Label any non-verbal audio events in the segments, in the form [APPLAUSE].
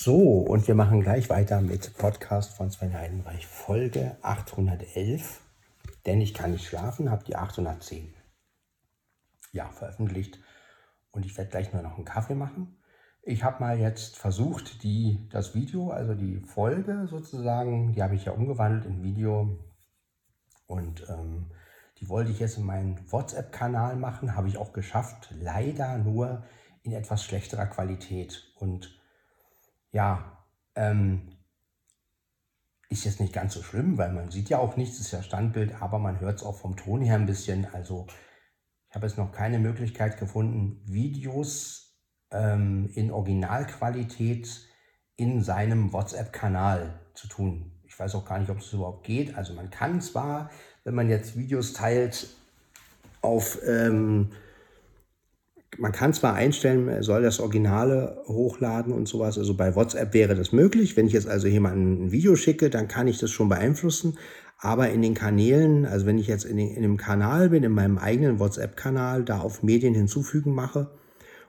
So, und wir machen gleich weiter mit Podcast von Sven Heidenreich, Folge 811. Denn ich kann nicht schlafen, habe die 810 ja, veröffentlicht. Und ich werde gleich nur noch einen Kaffee machen. Ich habe mal jetzt versucht, die, das Video, also die Folge sozusagen, die habe ich ja umgewandelt in Video. Und ähm, die wollte ich jetzt in meinen WhatsApp-Kanal machen, habe ich auch geschafft. Leider nur in etwas schlechterer Qualität. Und ja, ähm, ist jetzt nicht ganz so schlimm, weil man sieht ja auch nichts, ist ja Standbild, aber man hört es auch vom Ton her ein bisschen. Also ich habe jetzt noch keine Möglichkeit gefunden, Videos ähm, in Originalqualität in seinem WhatsApp-Kanal zu tun. Ich weiß auch gar nicht, ob es überhaupt geht. Also man kann zwar, wenn man jetzt Videos teilt, auf ähm, man kann zwar einstellen, er soll das Originale hochladen und sowas. Also bei WhatsApp wäre das möglich. Wenn ich jetzt also jemandem ein Video schicke, dann kann ich das schon beeinflussen. Aber in den Kanälen, also wenn ich jetzt in, den, in dem Kanal bin, in meinem eigenen WhatsApp-Kanal, da auf Medien hinzufügen mache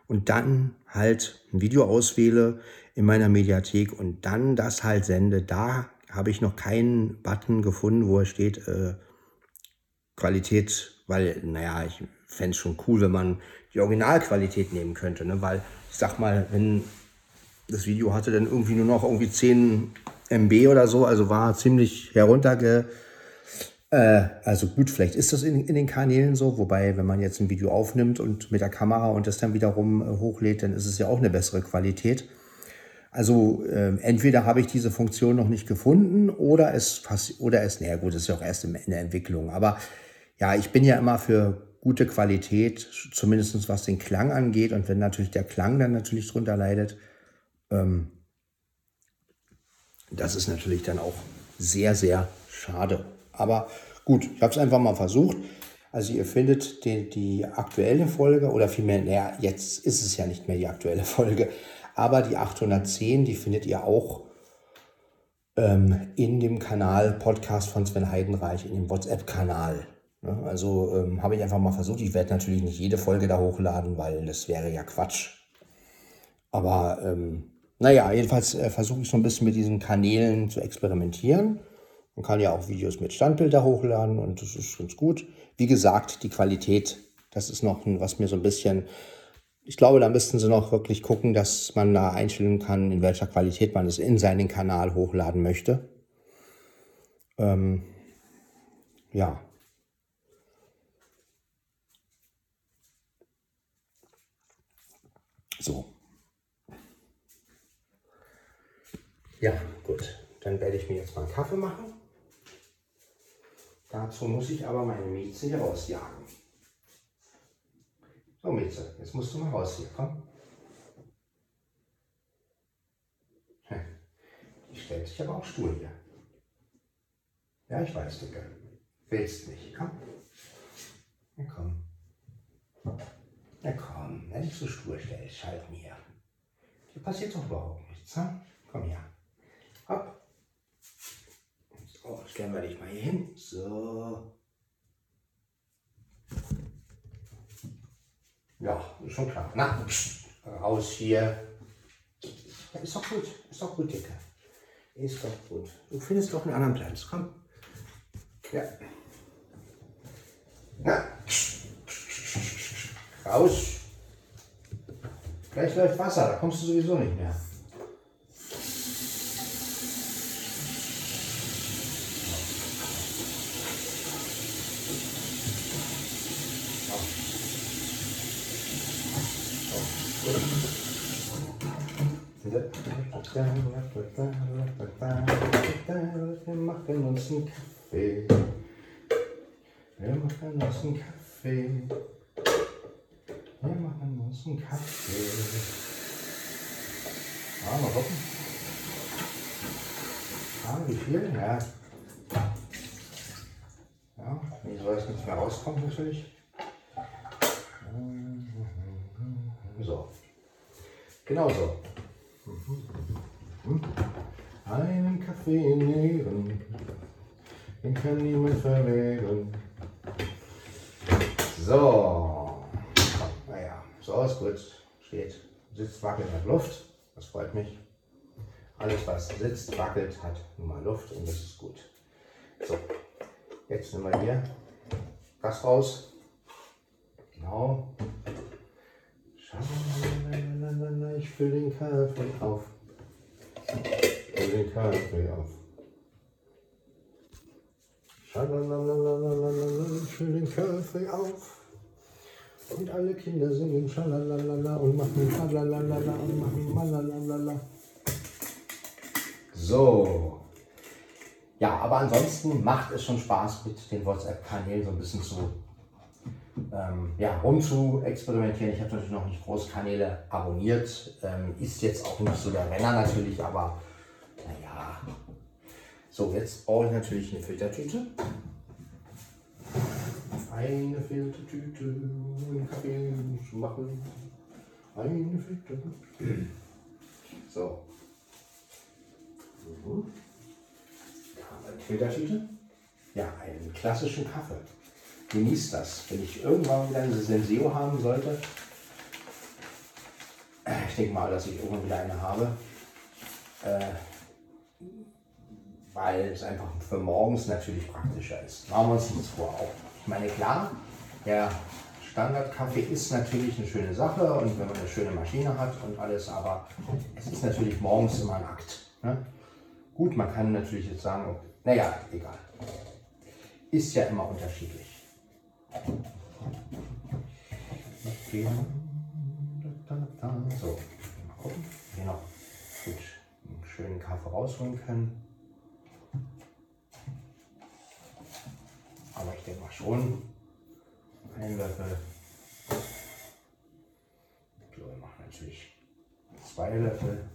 und dann halt ein Video auswähle in meiner Mediathek und dann das halt sende, da habe ich noch keinen Button gefunden, wo es steht äh, Qualität, weil, naja, ich fände es schon cool, wenn man die Originalqualität nehmen könnte. Ne? Weil ich sag mal, wenn das Video hatte dann irgendwie nur noch irgendwie 10 MB oder so, also war ziemlich herunterge. Äh, also gut, vielleicht ist das in, in, den Kanälen so, wobei, wenn man jetzt ein Video aufnimmt und mit der Kamera und das dann wiederum äh, hochlädt, dann ist es ja auch eine bessere Qualität. Also äh, entweder habe ich diese Funktion noch nicht gefunden oder es, oder es, naja gut, das ist ja auch erst in, in der Entwicklung. Aber ja, ich bin ja immer für gute Qualität, zumindest was den Klang angeht. Und wenn natürlich der Klang dann natürlich drunter leidet, ähm, das ist natürlich dann auch sehr, sehr schade. Aber gut, ich habe es einfach mal versucht. Also ihr findet die, die aktuelle Folge oder vielmehr, naja, jetzt ist es ja nicht mehr die aktuelle [LAUGHS] Folge, aber die 810, die findet ihr auch ähm, in dem Kanal Podcast von Sven Heidenreich, in dem WhatsApp-Kanal. Ne? Also ähm, habe ich einfach mal versucht. Ich werde natürlich nicht jede Folge da hochladen, weil das wäre ja Quatsch. Aber ähm, naja, jedenfalls äh, versuche ich so ein bisschen mit diesen Kanälen zu experimentieren. Man kann ja auch Videos mit Standbilder hochladen und das ist ganz gut. Wie gesagt, die Qualität, das ist noch ein, was mir so ein bisschen, ich glaube, da müssten sie noch wirklich gucken, dass man da einstellen kann, in welcher Qualität man es in seinen Kanal hochladen möchte. Ähm, ja, So. Ja, gut. Dann werde ich mir jetzt mal einen Kaffee machen. Dazu muss ich aber meine Mieze hier rausjagen. So, Mieze, jetzt musst du mal raus hier, komm. Die stellt sich aber auch Stuhl hier. Ja, ich weiß, Dicke. Willst nicht, komm. Ja, komm. Na komm, wenn ich so stur stellst, schalt mir. Hier passiert doch überhaupt nichts. Ne? Komm her. Hopp. So, stellen wir dich mal hier hin. So. Ja, ist schon klar. Na, pst, raus hier. Ja, ist doch gut. Ist doch gut, Dicke. Ist doch gut. Du findest doch einen anderen Platz. Komm. Ja. Na, pst. Raus. Gleich läuft Wasser, da kommst du sowieso nicht mehr. Wir machen uns einen Kaffee. Wir machen uns einen Kaffee. Wir machen uns einen Kaffee. Ah, mal gucken. Ah, wie viel? Ja. Ja, wie soll es nicht mehr rauskommen natürlich. So. Genau so. Einen Kaffee nehmen, den kann niemand verwehren. So. So, ist gut. Steht. Sitzt wackelt in der Luft. Das freut mich. Alles, was sitzt, wackelt, hat nun mal Luft und das ist gut. So, jetzt nehmen wir hier Gas raus. Genau. Ich fülle den Kaffee auf. Ich fülle den Kaffee auf. Ich fülle den Kaffee auf. Und alle Kinder singen Schalalala und machen Schalalala und machen Malalala. So. Ja, aber ansonsten macht es schon Spaß, mit den WhatsApp-Kanälen so ein bisschen zu ähm, ja, rum zu experimentieren. Ich habe natürlich noch nicht groß Kanäle abonniert. Ähm, ist jetzt auch nicht so der Renner natürlich, aber naja. So, jetzt brauche ich natürlich eine Filtertüte. Eine Filtertüte, einen Kaffee zu machen. Eine Filtertüte. [CLEARS THROAT] So. Mhm. Filtertüte. Ja, einen klassischen Kaffee genießt das. Wenn ich irgendwann wieder eine Senseo haben sollte, ich denke mal, dass ich irgendwann wieder eine habe, äh, weil es einfach für morgens natürlich praktischer ist. Machen wir uns nichts vor auch. Ich meine, klar, der Standardkaffee ist natürlich eine schöne Sache und wenn man eine schöne Maschine hat und alles, aber es ist natürlich morgens immer ein Akt. Ne? Gut, man kann natürlich jetzt sagen, naja, egal. Ist ja immer unterschiedlich. So, mal gucken, wir noch gut einen schönen Kaffee rausholen können. Aber ich denke mal schon, ein Löffel. So, wir machen natürlich zwei Löffel.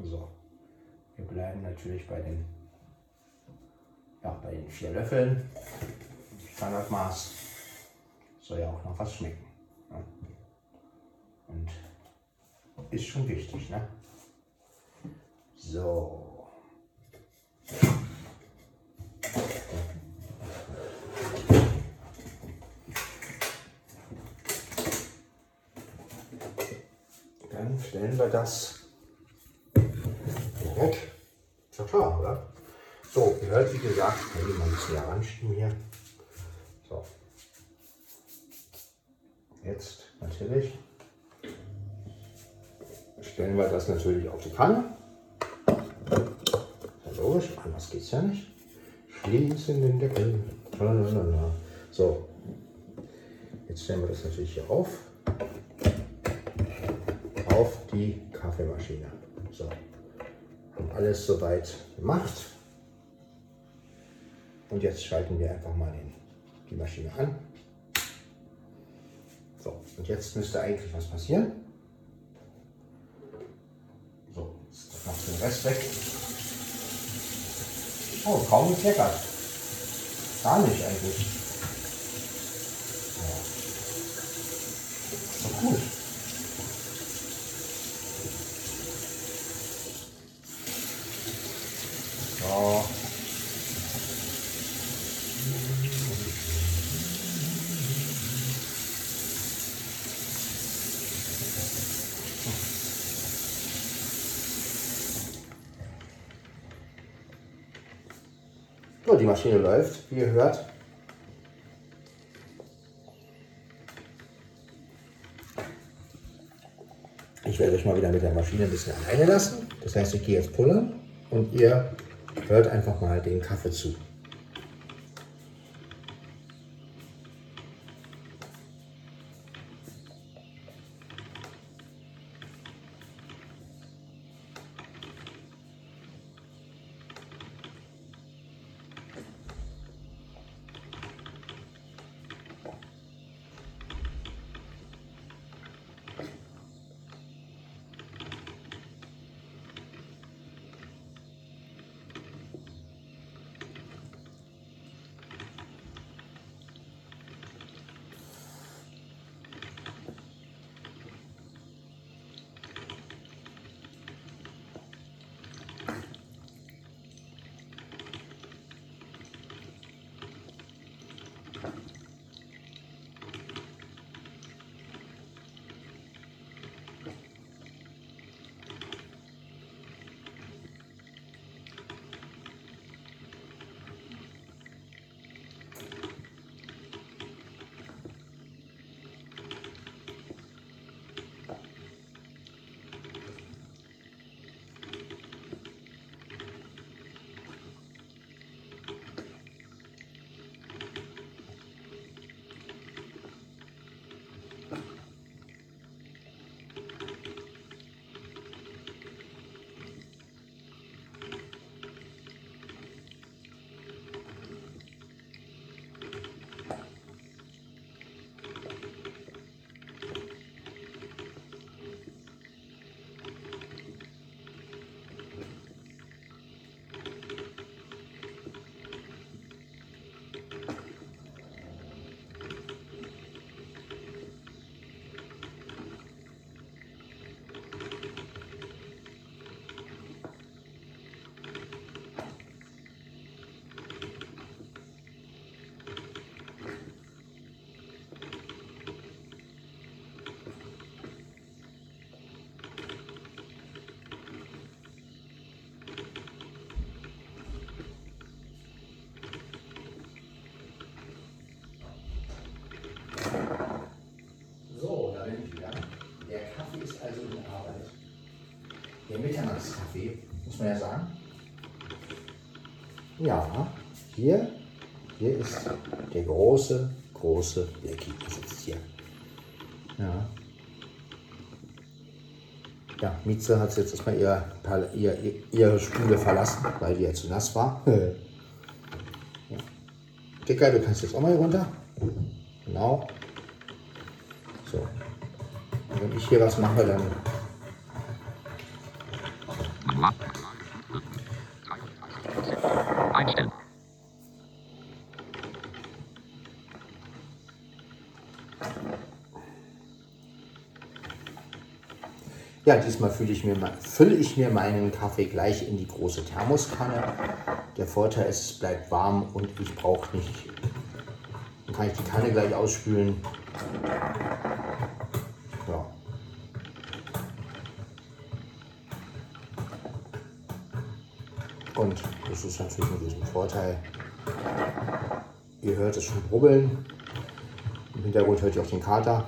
So, wir bleiben natürlich bei den ja, bei den vier Löffeln, Standardmaß, soll ja auch noch was schmecken. Ne? Und ist schon wichtig, ne? So. Dann stellen wir das weg. Ist ja klar, oder? So, ihr hört wie gesagt, ich kann mal ein bisschen heranstehen hier. So. Jetzt natürlich stellen wir das natürlich auf die Kanne. Ja, logisch, anders geht es ja nicht. Schließen den Deckel. So, jetzt stellen wir das natürlich hier auf. Auf die Kaffeemaschine. So, alles soweit gemacht. Und jetzt schalten wir einfach mal den, die Maschine an. So, und jetzt müsste eigentlich was passieren. So, jetzt macht den Rest weg. Oh, kaum gekleckert. Gar nicht eigentlich. Doch gut. So. So, die Maschine läuft, wie ihr hört. Ich werde euch mal wieder mit der Maschine ein bisschen alleine lassen. Das heißt, ich gehe jetzt pullern und ihr hört einfach mal den Kaffee zu. Ja, hier, hier ist der große, große Blackie. Der sitzt hier. Ja. Ja, Mieze hat jetzt erstmal ihr, ihr, ihre Spule verlassen, weil die ja zu nass war. ja. Dicker, du kannst jetzt auch mal hier runter. Genau. So. Wenn ich hier was mache, dann. Ja, diesmal fülle ich, mir, fülle ich mir meinen Kaffee gleich in die große Thermoskanne. Der Vorteil ist, es bleibt warm und ich brauche nicht. Dann kann ich die Kanne gleich ausspülen. Ja. Und das ist natürlich mit diesem Vorteil. Ihr hört es schon brubbeln. Im Hintergrund hört ihr auch den Kater.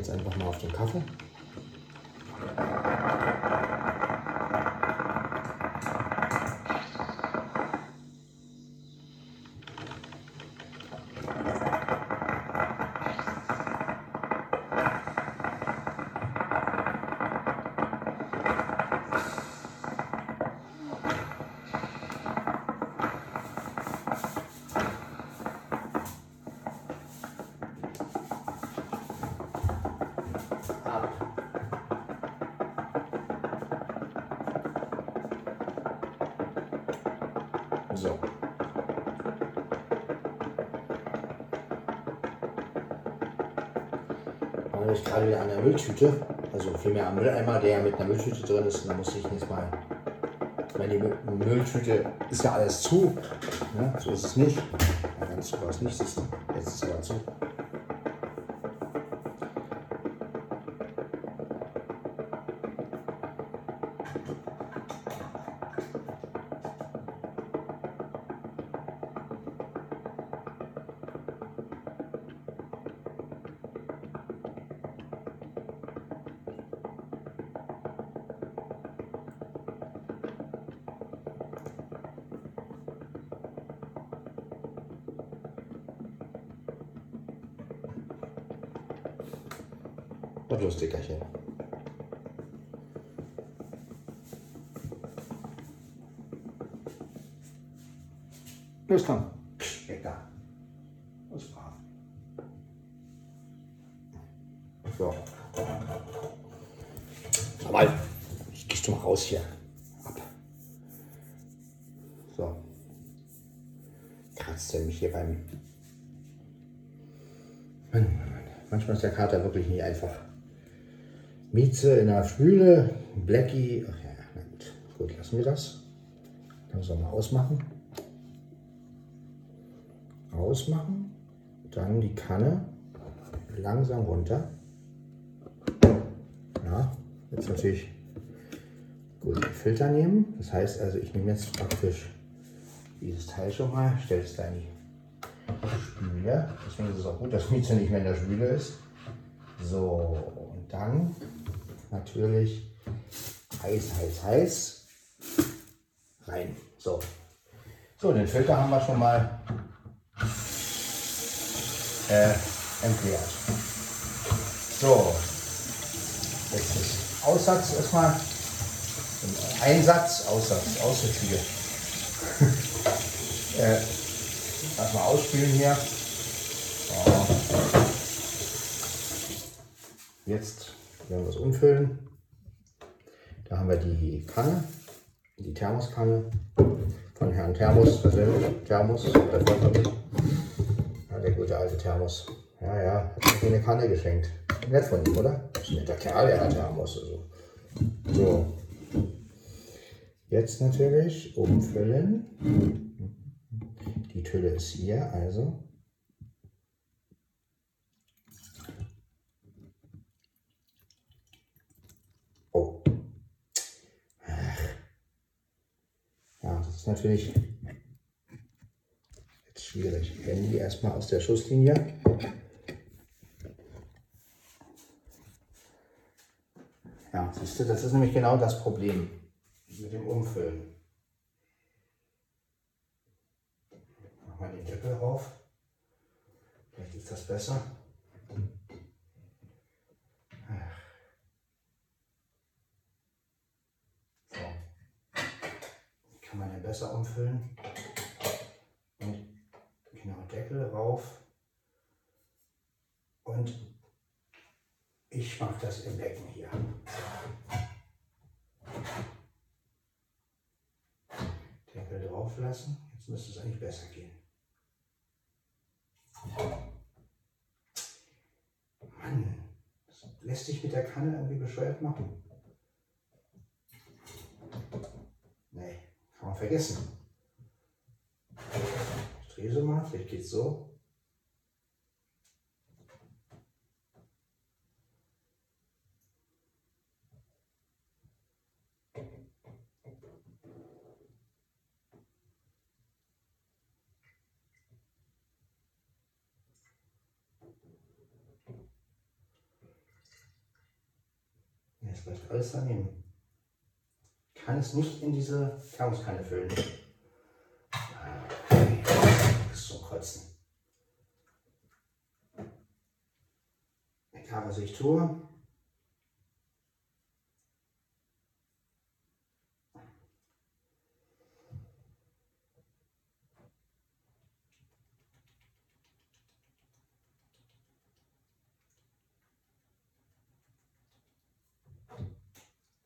Jetzt einfach mal auf den Kaffee. So. Aber ich gerade wieder an der Mülltüte, also vielmehr am Mülleimer, der mit einer Mülltüte drin ist. Und da muss ich jetzt mal, meine Mülltüte ist ja alles zu. Ne? So ist es nicht. Ganz war es nicht. Jetzt ist es aber zu. Los, Dickerchen. Los, komm. Weg da. Los, brav. So. Sag mal, ich gehst du mal raus hier. Ab. So. Kratzt er mich hier beim. Mann, Mann, Mann. Manchmal ist der Kater wirklich nicht einfach. Mieze in der Spüle, Blackie. Ach ja, na gut. Gut, lassen wir das. Dann sollen wir ausmachen. Ausmachen. Dann die Kanne langsam runter. Ja, jetzt natürlich gut Filter nehmen. Das heißt also, ich nehme jetzt praktisch dieses Teil schon mal, stelle es da in die Spüle. Deswegen ist es auch gut, dass Mieze nicht mehr in der Spüle ist. So, und dann natürlich heiß, heiß, heiß rein. So. So, den Filter haben wir schon mal äh, entleert. So, jetzt ist Aussatz erstmal. Einsatz, Aussatz, Aussätzige. [LAUGHS] äh, erstmal ausspülen hier. Jetzt werden wir es umfüllen. Da haben wir die Kanne, die Thermoskanne von Herrn Thermos persönlich. Thermos, der Ja, der gute alte Thermos. Ja, ja, hat mir eine Kanne geschenkt. Nett von ihm, oder? Das ist ein netter Kerl, der hat Amos. Also. So. Jetzt natürlich umfüllen. Die Tülle ist hier, also. Oh. Ach. Ja, das ist natürlich jetzt schwierig. Handy erstmal aus der Schusslinie. Ja, siehst du, das ist nämlich genau das Problem mit dem Umfüllen. Mach mal den Deckel rauf. Vielleicht ist das besser. So. Wie kann man den besser umfüllen? Und genau Deckel rauf. Und ich mache das im Becken hier. Deckel drauf lassen. Jetzt müsste es eigentlich besser gehen. Mann, das lässt sich mit der Kanne irgendwie bescheuert machen. Nee, kann man vergessen. Ich drehe so mal, vielleicht geht es so. Jetzt läuft alles daneben. Ich kann es nicht in diese Thermoskanne füllen. Das ist zum Kotzen. Egal was ich tue.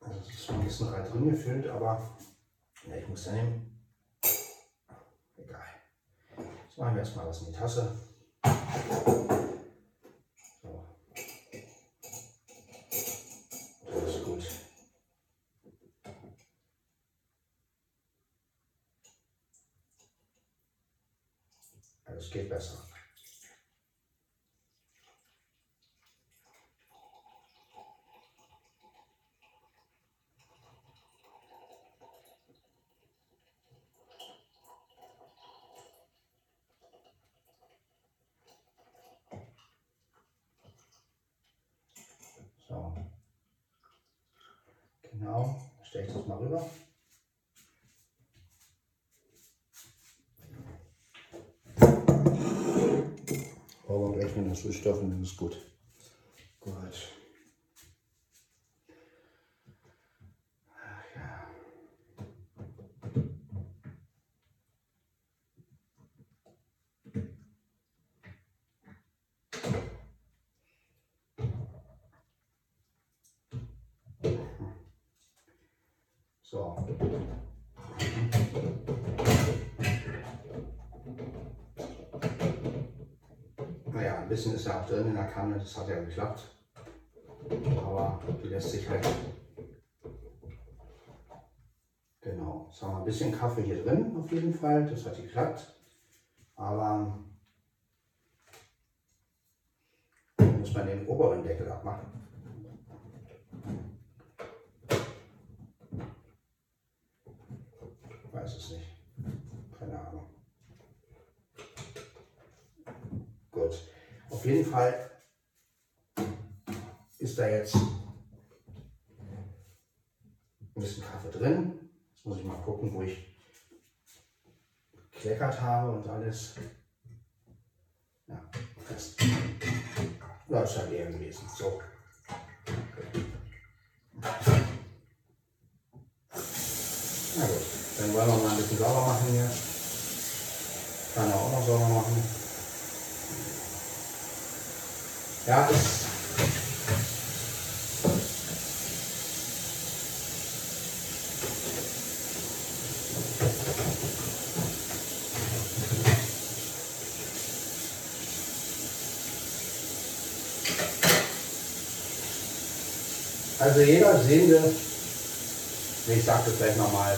Also es ist schon ein bisschen rein drin gefüllt, aber ja, ich muss ja nehmen. Egal. Jetzt machen wir erstmal was in die Tasse. So. Das ist gut. Also es geht besser. So. Genau, stelle ich das mal rüber. Aber gleich mit den Süßstoffen, das ist gut. Gut. So. Bisschen ist ja auch drin in der Kanne, das hat ja geklappt. Aber die lässt sich halt. Genau, jetzt haben wir ein bisschen Kaffee hier drin auf jeden Fall, das hat geklappt. Aber muss man den oberen Deckel abmachen. Weiß es nicht. Keine Ahnung. Gut. Auf jeden Fall ist da jetzt ein bisschen Kaffee drin. Jetzt muss ich mal gucken, wo ich gekleckert habe und alles. Ja, das ist halt eher gewesen. So. Na gut, dann wollen wir mal ein bisschen sauber machen hier. Kann er auch noch sauber machen. Ja, ist. Also jeder Sehende, ich sage das gleich nochmal,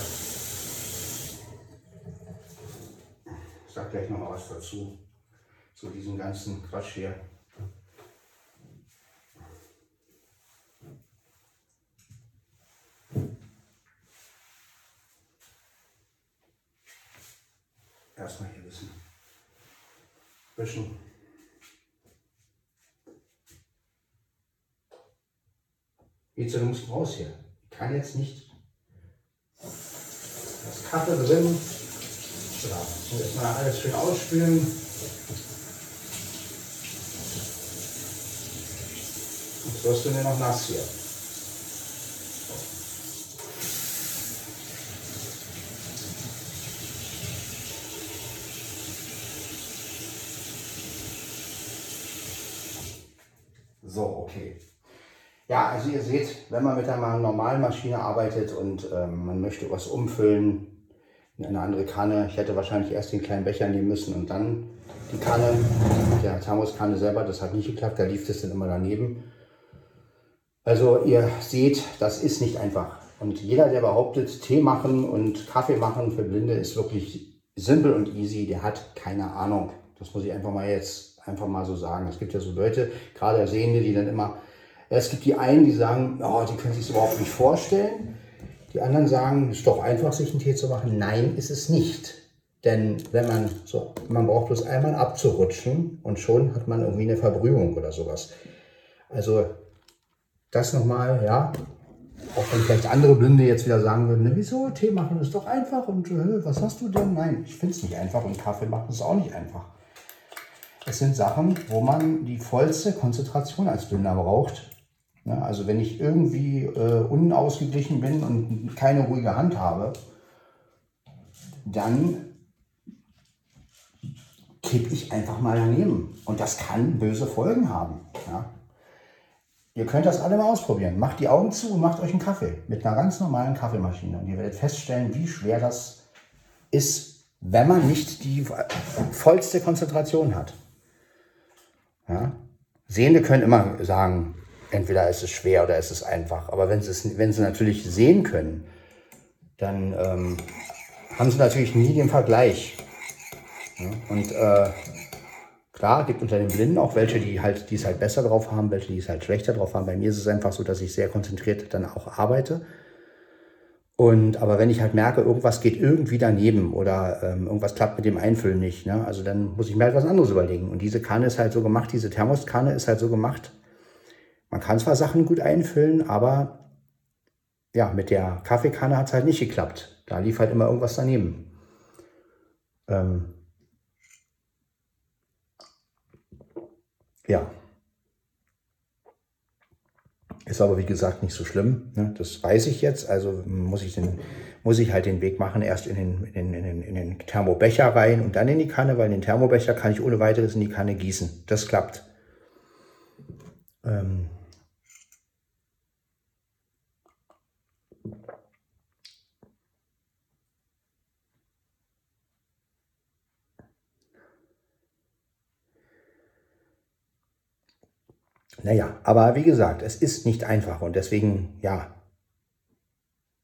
ich sage gleich nochmal was dazu, zu diesem ganzen Quatsch hier. Erstmal hier wissen. Wischen. Jetzt du musst raus hier. Ich kann jetzt nicht das Kaffee drin. So, jetzt mal alles schön ausspülen. Jetzt wirst du mir noch nass hier. So, okay. Ja, also ihr seht, wenn man mit einer normalen Maschine arbeitet und ähm, man möchte was umfüllen in eine andere Kanne, ich hätte wahrscheinlich erst den kleinen Becher nehmen müssen und dann die Kanne, der Thermoskanne selber, das hat nicht geklappt, da lief das dann immer daneben. Also ihr seht, das ist nicht einfach. Und jeder, der behauptet, Tee machen und Kaffee machen für Blinde ist wirklich simpel und easy, der hat keine Ahnung. Das muss ich einfach mal jetzt einfach mal so sagen. Es gibt ja so Leute, gerade Sehende, die dann immer es gibt die einen, die sagen, oh, die können sich das überhaupt nicht vorstellen. Die anderen sagen, es ist doch einfach, sich einen Tee zu machen. Nein, ist es nicht. Denn wenn man so, man braucht bloß einmal abzurutschen und schon hat man irgendwie eine Verbrühung oder sowas. Also das nochmal, ja. Auch wenn vielleicht andere Blinde jetzt wieder sagen würden, ne, wieso, Tee machen ist doch einfach und äh, was hast du denn? Nein, ich finde es nicht einfach und Kaffee machen ist auch nicht einfach. Es sind Sachen, wo man die vollste Konzentration als Blinder braucht, Ne? Also wenn ich irgendwie äh, unausgeglichen bin und keine ruhige Hand habe, dann kippe ich einfach mal daneben. Und das kann böse Folgen haben. Ja? Ihr könnt das alle mal ausprobieren. Macht die Augen zu und macht euch einen Kaffee mit einer ganz normalen Kaffeemaschine. Und ihr werdet feststellen, wie schwer das ist, wenn man nicht die vollste Konzentration hat. Ja? Sehende können immer sagen, entweder ist es schwer oder ist es einfach. Aber wenn sie, es, wenn sie natürlich sehen können, dann ähm, haben sie natürlich nie den Vergleich. Ja? Und äh, klar, gibt unter den Blinden auch welche, die halt, die es halt besser drauf haben, welche, die es halt schlechter drauf haben. Bei mir ist es einfach so, dass ich sehr konzentriert dann auch arbeite. Und aber wenn ich halt merke, irgendwas geht irgendwie daneben oder ähm, irgendwas klappt mit dem Einfüllen nicht, ne? also dann muss ich mir halt was anderes überlegen. Und diese Kanne ist halt so gemacht, diese Thermoskanne ist halt so gemacht, man kann zwar Sachen gut einfüllen, aber ja, mit der Kaffeekanne hat es halt nicht geklappt. Da lief halt immer irgendwas daneben. Ähm ja. Ist aber wie gesagt nicht so schlimm. Ne? Das weiß ich jetzt. Also muss ich, den, muss ich halt den Weg machen, erst in den, in, den, in den Thermobecher rein und dann in die Kanne, weil den Thermobecher kann ich ohne weiteres in die Kanne gießen. Das klappt. Ähm Naja, aber wie gesagt, es ist nicht einfach und deswegen, ja,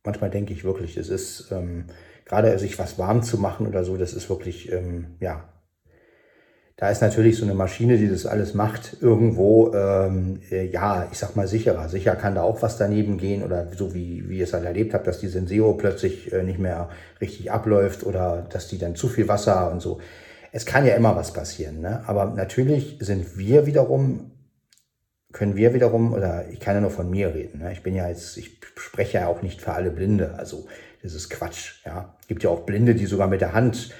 manchmal denke ich wirklich, es ist ähm, gerade sich was warm zu machen oder so, das ist wirklich, ähm, ja, da ist natürlich so eine Maschine, die das alles macht, irgendwo, ähm, äh, ja, ich sag mal sicherer. Sicher kann da auch was daneben gehen oder so wie, wie ihr es halt erlebt habt, dass die Senseo plötzlich äh, nicht mehr richtig abläuft oder dass die dann zu viel Wasser und so. Es kann ja immer was passieren, ne? aber natürlich sind wir wiederum können wir wiederum, oder ich kann ja nur von mir reden, ne? ich bin ja jetzt, ich spreche ja auch nicht für alle Blinde, also das ist Quatsch, ja. Gibt ja auch Blinde, die sogar mit der Hand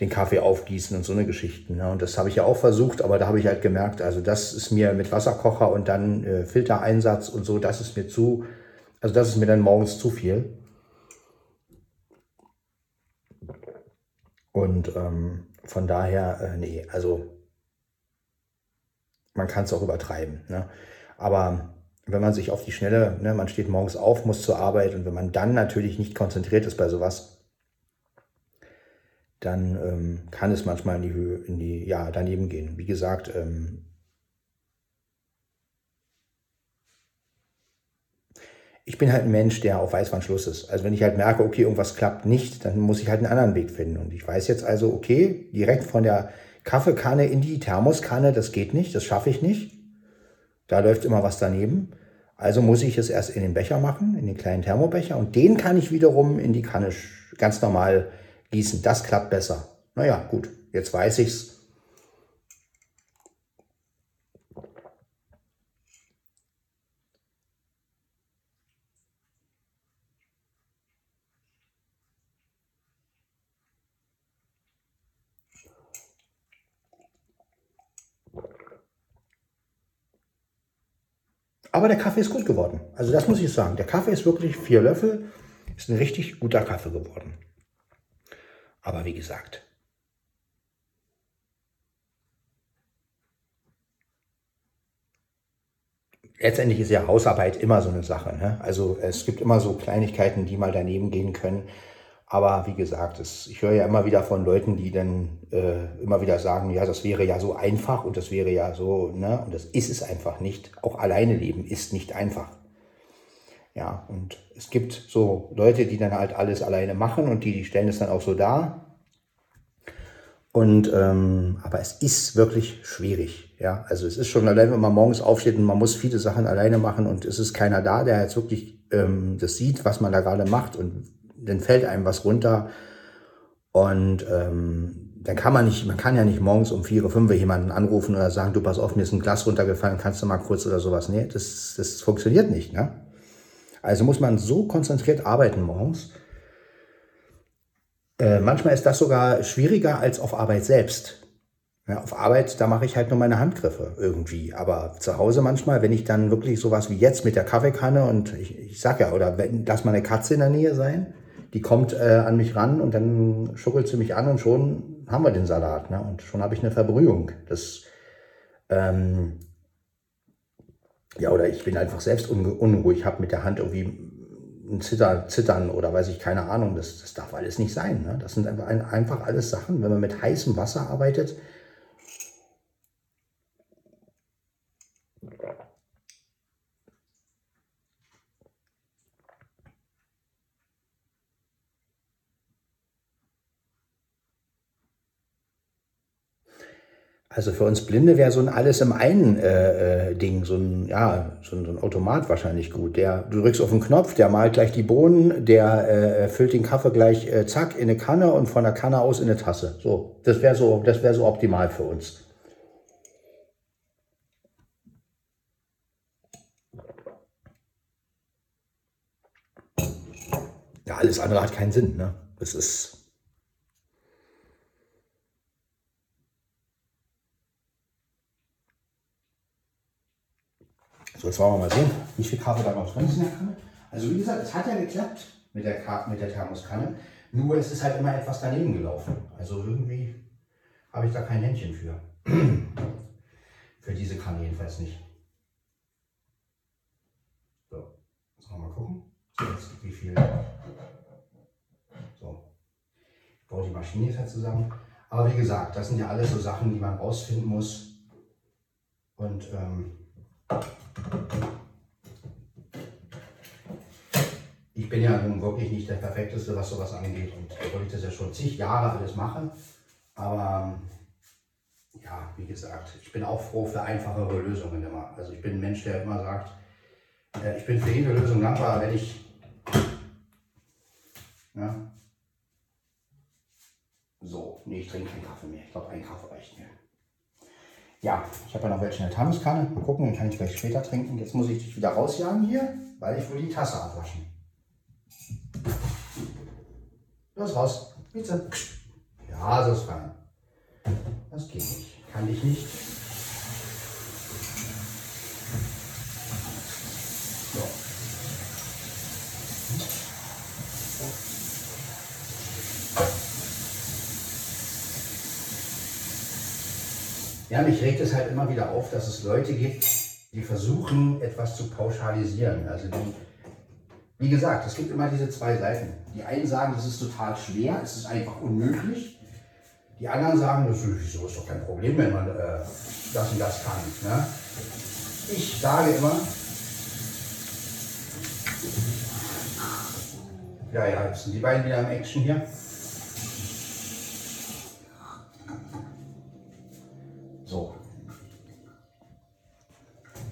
den Kaffee aufgießen und so eine Geschichten. Ne? Und das habe ich ja auch versucht, aber da habe ich halt gemerkt, also das ist mir mit Wasserkocher und dann äh, Filtereinsatz und so, das ist mir zu, also das ist mir dann morgens zu viel. Und ähm, von daher, äh, nee, also man kann es auch übertreiben. Ne? Aber wenn man sich auf die Schnelle, ne, man steht morgens auf, muss zur Arbeit und wenn man dann natürlich nicht konzentriert ist bei sowas, dann ähm, kann es manchmal in die Höhe, in die, ja, daneben gehen. Wie gesagt, ähm, ich bin halt ein Mensch, der auf weiß, wann Schluss ist. Also wenn ich halt merke, okay, irgendwas klappt nicht, dann muss ich halt einen anderen Weg finden. Und ich weiß jetzt also, okay, direkt von der Kaffeekanne in die Thermoskanne, das geht nicht, das schaffe ich nicht. Da läuft immer was daneben. Also muss ich es erst in den Becher machen, in den kleinen Thermobecher. Und den kann ich wiederum in die Kanne ganz normal gießen. Das klappt besser. Naja, gut, jetzt weiß ich's. Aber der Kaffee ist gut geworden. Also das muss ich sagen. Der Kaffee ist wirklich vier Löffel. Ist ein richtig guter Kaffee geworden. Aber wie gesagt, letztendlich ist ja Hausarbeit immer so eine Sache. Ne? Also es gibt immer so Kleinigkeiten, die mal daneben gehen können. Aber wie gesagt, es, ich höre ja immer wieder von Leuten, die dann äh, immer wieder sagen, ja, das wäre ja so einfach und das wäre ja so, ne? Und das ist es einfach nicht. Auch alleine leben ist nicht einfach. Ja, und es gibt so Leute, die dann halt alles alleine machen und die, die stellen es dann auch so dar. Und ähm, aber es ist wirklich schwierig. Ja, also es ist schon allein, wenn man morgens aufsteht und man muss viele Sachen alleine machen und es ist keiner da, der jetzt wirklich ähm, das sieht, was man da gerade macht und dann fällt einem was runter. Und ähm, dann kann man nicht, man kann ja nicht morgens um vier, fünf jemanden anrufen oder sagen, du pass auf, mir ist ein Glas runtergefallen, kannst du mal kurz oder sowas. Nee, das, das funktioniert nicht. Ne? Also muss man so konzentriert arbeiten morgens. Äh, manchmal ist das sogar schwieriger als auf Arbeit selbst. Ja, auf Arbeit, da mache ich halt nur meine Handgriffe irgendwie. Aber zu Hause manchmal, wenn ich dann wirklich sowas wie jetzt mit der Kaffeekanne und ich, ich sag ja, oder wenn, lass mal eine Katze in der Nähe sein, die kommt äh, an mich ran und dann schuckelt sie mich an und schon haben wir den Salat. Ne? Und schon habe ich eine Verbrühung. Das, ähm, ja, oder ich bin einfach selbst unruhig, habe mit der Hand irgendwie ein Zitter, Zittern oder weiß ich, keine Ahnung. Das, das darf alles nicht sein. Ne? Das sind einfach, einfach alles Sachen, wenn man mit heißem Wasser arbeitet, Also für uns Blinde wäre so ein alles im einen äh, äh, Ding, so ein, ja, so ein, so ein, Automat wahrscheinlich gut. Der, du drückst auf den Knopf, der malt gleich die Bohnen, der äh, füllt den Kaffee gleich äh, zack in eine Kanne und von der Kanne aus in eine Tasse. So, das wäre so, das so optimal für uns. Ja, alles andere hat keinen Sinn, ne? Das ist So, jetzt wollen wir mal sehen, wie viel Kaffee da noch drin ist in der Kanne. Also wie gesagt, es hat ja geklappt mit der, mit der Thermoskanne. Nur es ist halt immer etwas daneben gelaufen. Also irgendwie habe ich da kein Händchen für. [CLEARS THROAT] für diese Kanne jedenfalls nicht. So, jetzt mal gucken. Jetzt wie viel. So. Ich baue die Maschine jetzt halt zusammen. Aber wie gesagt, das sind ja alles so Sachen, die man rausfinden muss. Und ähm, ich bin ja nun wirklich nicht der Perfekteste, was sowas angeht. Und obwohl ich das ja schon zig Jahre alles mache. Aber ja, wie gesagt, ich bin auch froh für einfachere Lösungen immer. Also ich bin ein Mensch, der immer sagt, äh, ich bin für jede Lösung dankbar, wenn ich ja, so, nee, ich trinke keinen Kaffee mehr. Ich glaube, ein Kaffee reicht mir. Ja, ich habe ja noch welche in der Thermoskanne. Mal gucken, den kann ich gleich später trinken. Jetzt muss ich dich wieder rausjagen hier, weil ich will die Tasse abwaschen. Los, raus. Bitte. Ja, so ist fein. Das geht nicht. Kann ich nicht. Ja, mich regt es halt immer wieder auf, dass es Leute gibt, die versuchen, etwas zu pauschalisieren. Also die, wie gesagt, es gibt immer diese zwei Seiten. Die einen sagen, das ist total schwer, es ist einfach unmöglich. Die anderen sagen, das ist, doch kein Problem, wenn man äh, das und das kann. Ne? Ich sage immer, Ja, ja, jetzt sind die beiden wieder im Action hier.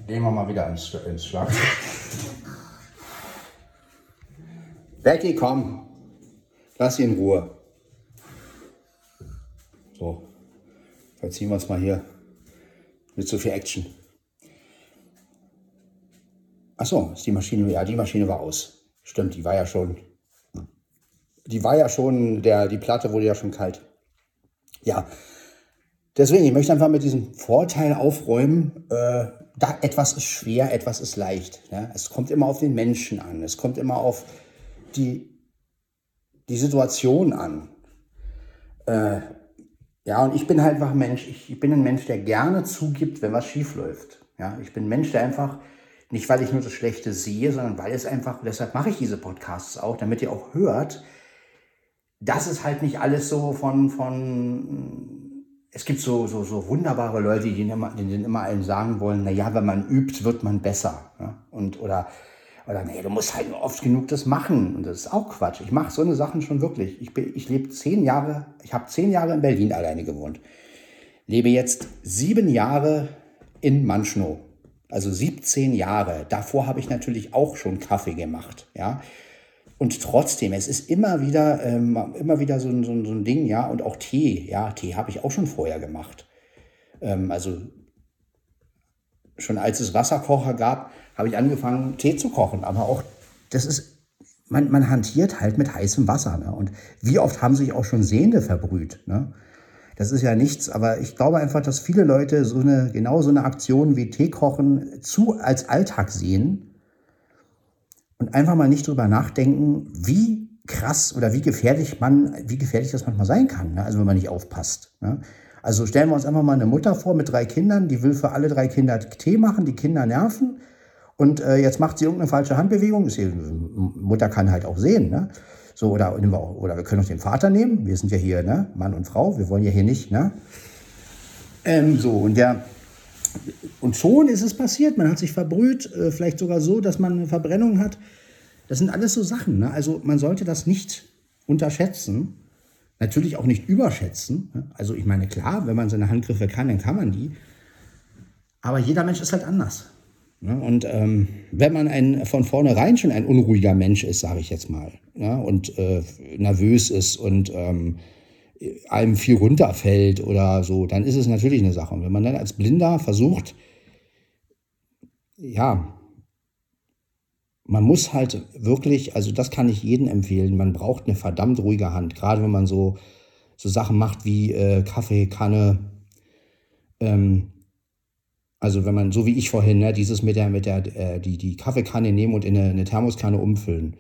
Gehen wir mal wieder ins, ins Schlagzeug. [LAUGHS] Becky, komm. Lass sie in Ruhe. So. Verziehen wir es mal hier. Mit so viel Action. Achso, ist die Maschine, ja, die Maschine war aus. Stimmt, die war ja schon, die war ja schon, der, die Platte wurde ja schon kalt. Ja, deswegen, ich möchte einfach mit diesem Vorteil aufräumen, äh, da etwas ist schwer, etwas ist leicht. Ja? Es kommt immer auf den Menschen an, es kommt immer auf die, die Situation an. Äh, ja, und ich bin halt einfach ein Mensch, ich bin ein Mensch, der gerne zugibt, wenn was schief läuft. Ja, ich bin ein Mensch, der einfach nicht, weil ich nur das Schlechte sehe, sondern weil es einfach, deshalb mache ich diese Podcasts auch, damit ihr auch hört, dass es halt nicht alles so von, von, es gibt so, so, so wunderbare Leute, die immer, immer allen sagen wollen, na ja, wenn man übt, wird man besser. Ja? Und, oder, oder nee, du musst halt nur oft genug das machen. Und das ist auch Quatsch. Ich mache so eine Sachen schon wirklich. Ich, ich lebe zehn Jahre, ich habe zehn Jahre in Berlin alleine gewohnt. Lebe jetzt sieben Jahre in Manschnow also 17 Jahre. Davor habe ich natürlich auch schon Kaffee gemacht, ja. Und trotzdem, es ist immer wieder, ähm, immer wieder so, so, so, ein Ding, ja, und auch Tee, ja, Tee habe ich auch schon vorher gemacht. Ähm, also schon als es Wasserkocher gab, habe ich angefangen, Tee zu kochen. Aber auch, das ist, man, man hantiert halt mit heißem Wasser. Ne? Und wie oft haben sich auch schon Sehende verbrüht. Ne? Das ist ja nichts, aber ich glaube einfach, dass viele Leute so eine, genau so eine Aktion wie Teekochen zu als Alltag sehen und einfach mal nicht drüber nachdenken, wie krass oder wie gefährlich man, wie gefährlich das manchmal sein kann, ne? also wenn man nicht aufpasst. Ne? Also stellen wir uns einfach mal eine Mutter vor mit drei Kindern, die will für alle drei Kinder Tee machen, die Kinder nerven. Und äh, jetzt macht sie irgendeine falsche Handbewegung. Die Mutter kann halt auch sehen. Ne? So, oder, oder wir können auch den Vater nehmen. Wir sind ja hier, ne? Mann und Frau. Wir wollen ja hier nicht, ne? Ähm, so, und der, und schon ist es passiert. Man hat sich verbrüht, äh, vielleicht sogar so, dass man eine Verbrennung hat. Das sind alles so Sachen. Ne? Also man sollte das nicht unterschätzen. Natürlich auch nicht überschätzen. Ne? Also ich meine, klar, wenn man seine Handgriffe kann, dann kann man die. Aber jeder Mensch ist halt anders. Ne? Und ähm, wenn man ein, von vornherein schon ein unruhiger Mensch ist, sage ich jetzt mal, ne? und äh, nervös ist und ähm, einem viel runterfällt oder so, dann ist es natürlich eine Sache. Und wenn man dann als Blinder versucht, ja, man muss halt wirklich, also das kann ich jedem empfehlen, man braucht eine verdammt ruhige Hand, gerade wenn man so, so Sachen macht wie äh, Kaffeekanne, ähm, also wenn man, so wie ich vorhin, ne, dieses mit der, mit der, äh, die, die Kaffeekanne nehmen und in eine, eine Thermoskanne umfüllen.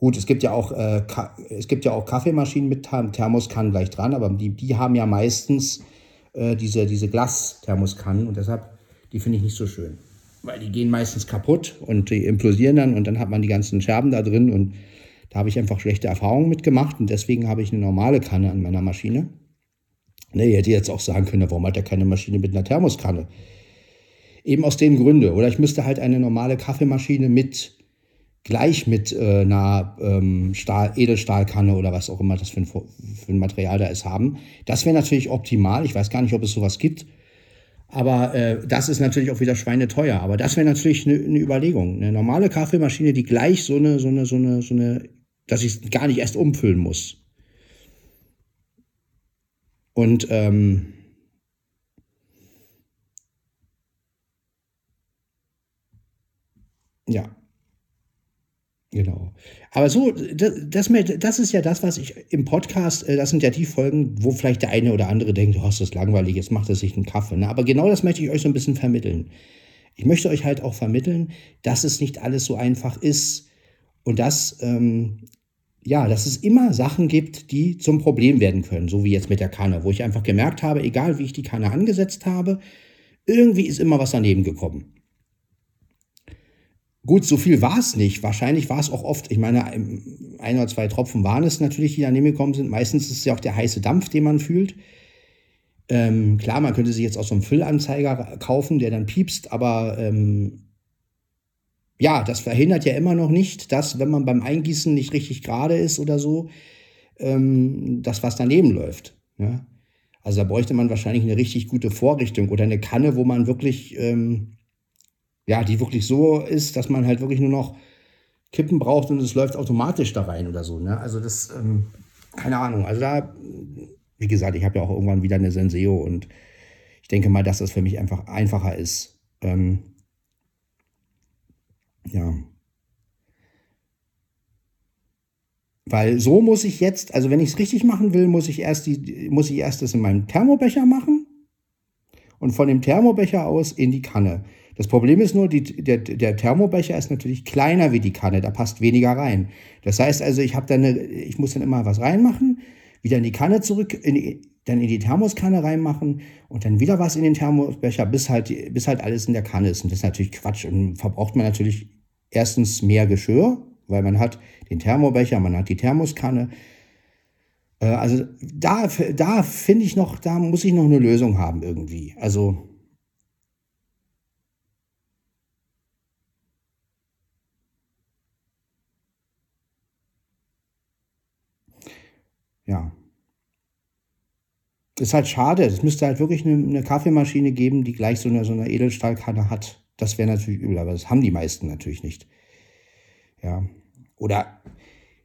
Gut, es gibt ja auch, äh, es gibt ja auch Kaffeemaschinen mit Thermoskannen gleich dran, aber die, die haben ja meistens äh, diese, diese Glas-Thermoskannen und deshalb, die finde ich nicht so schön. Weil die gehen meistens kaputt und die implosieren dann und dann hat man die ganzen Scherben da drin und da habe ich einfach schlechte Erfahrungen mitgemacht und deswegen habe ich eine normale Kanne an meiner Maschine. Ne, ihr hätte jetzt auch sagen können, warum hat er keine Maschine mit einer Thermoskanne? Eben aus dem Gründe. Oder ich müsste halt eine normale Kaffeemaschine mit gleich mit äh, einer ähm, Stahl, Edelstahlkanne oder was auch immer das für ein, für ein Material da ist haben. Das wäre natürlich optimal. Ich weiß gar nicht, ob es sowas gibt. Aber äh, das ist natürlich auch wieder schweineteuer. Aber das wäre natürlich eine ne Überlegung. Eine normale Kaffeemaschine, die gleich so eine, so eine, so eine, so eine, dass ich gar nicht erst umfüllen muss. Und ähm, Ja. Genau. Aber so, das, das, ist ja das, was ich im Podcast, äh, das sind ja die Folgen, wo vielleicht der eine oder andere denkt, oh, ist das langweilig, jetzt macht er sich einen Kaffee. Ne? Aber genau das möchte ich euch so ein bisschen vermitteln. Ich möchte euch halt auch vermitteln, dass es nicht alles so einfach ist und dass, ähm, ja, dass es immer Sachen gibt, die zum Problem werden können, so wie jetzt mit der Kanne, wo ich einfach gemerkt habe, egal wie ich die Kanne angesetzt habe, irgendwie ist immer was daneben gekommen. Gut, so viel war es nicht. Wahrscheinlich war es auch oft, ich meine, ein oder zwei Tropfen waren es natürlich, die daneben gekommen sind. Meistens ist es ja auch der heiße Dampf, den man fühlt. Ähm, klar, man könnte sich jetzt auch so einen Füllanzeiger kaufen, der dann piepst, aber ähm, ja, das verhindert ja immer noch nicht, dass, wenn man beim Eingießen nicht richtig gerade ist oder so, ähm, dass was daneben läuft. Ja? Also da bräuchte man wahrscheinlich eine richtig gute Vorrichtung oder eine Kanne, wo man wirklich, ähm, ja, die wirklich so ist, dass man halt wirklich nur noch Kippen braucht und es läuft automatisch da rein oder so. Ne? Also das, ähm, keine Ahnung. Also da, wie gesagt, ich habe ja auch irgendwann wieder eine Senseo und ich denke mal, dass das für mich einfach einfacher ist. Ähm, ja. Weil so muss ich jetzt, also wenn ich es richtig machen will, muss ich erst die, muss ich erst das in meinem Thermobecher machen und von dem Thermobecher aus in die Kanne. Das Problem ist nur, die, der, der Thermobecher ist natürlich kleiner wie die Kanne, da passt weniger rein. Das heißt also, ich dann eine, ich muss dann immer was reinmachen, wieder in die Kanne zurück, in dann in die Thermoskanne reinmachen und dann wieder was in den Thermosbecher, bis halt, bis halt alles in der Kanne ist. Und das ist natürlich Quatsch. Und verbraucht man natürlich erstens mehr Geschirr, weil man hat den Thermobecher, man hat die Thermoskanne. Äh, also da, da finde ich noch, da muss ich noch eine Lösung haben irgendwie. Also ja. Ist halt schade. Es müsste halt wirklich eine, eine, Kaffeemaschine geben, die gleich so eine, so eine Edelstahlkanne hat. Das wäre natürlich übel, aber das haben die meisten natürlich nicht. Ja. Oder,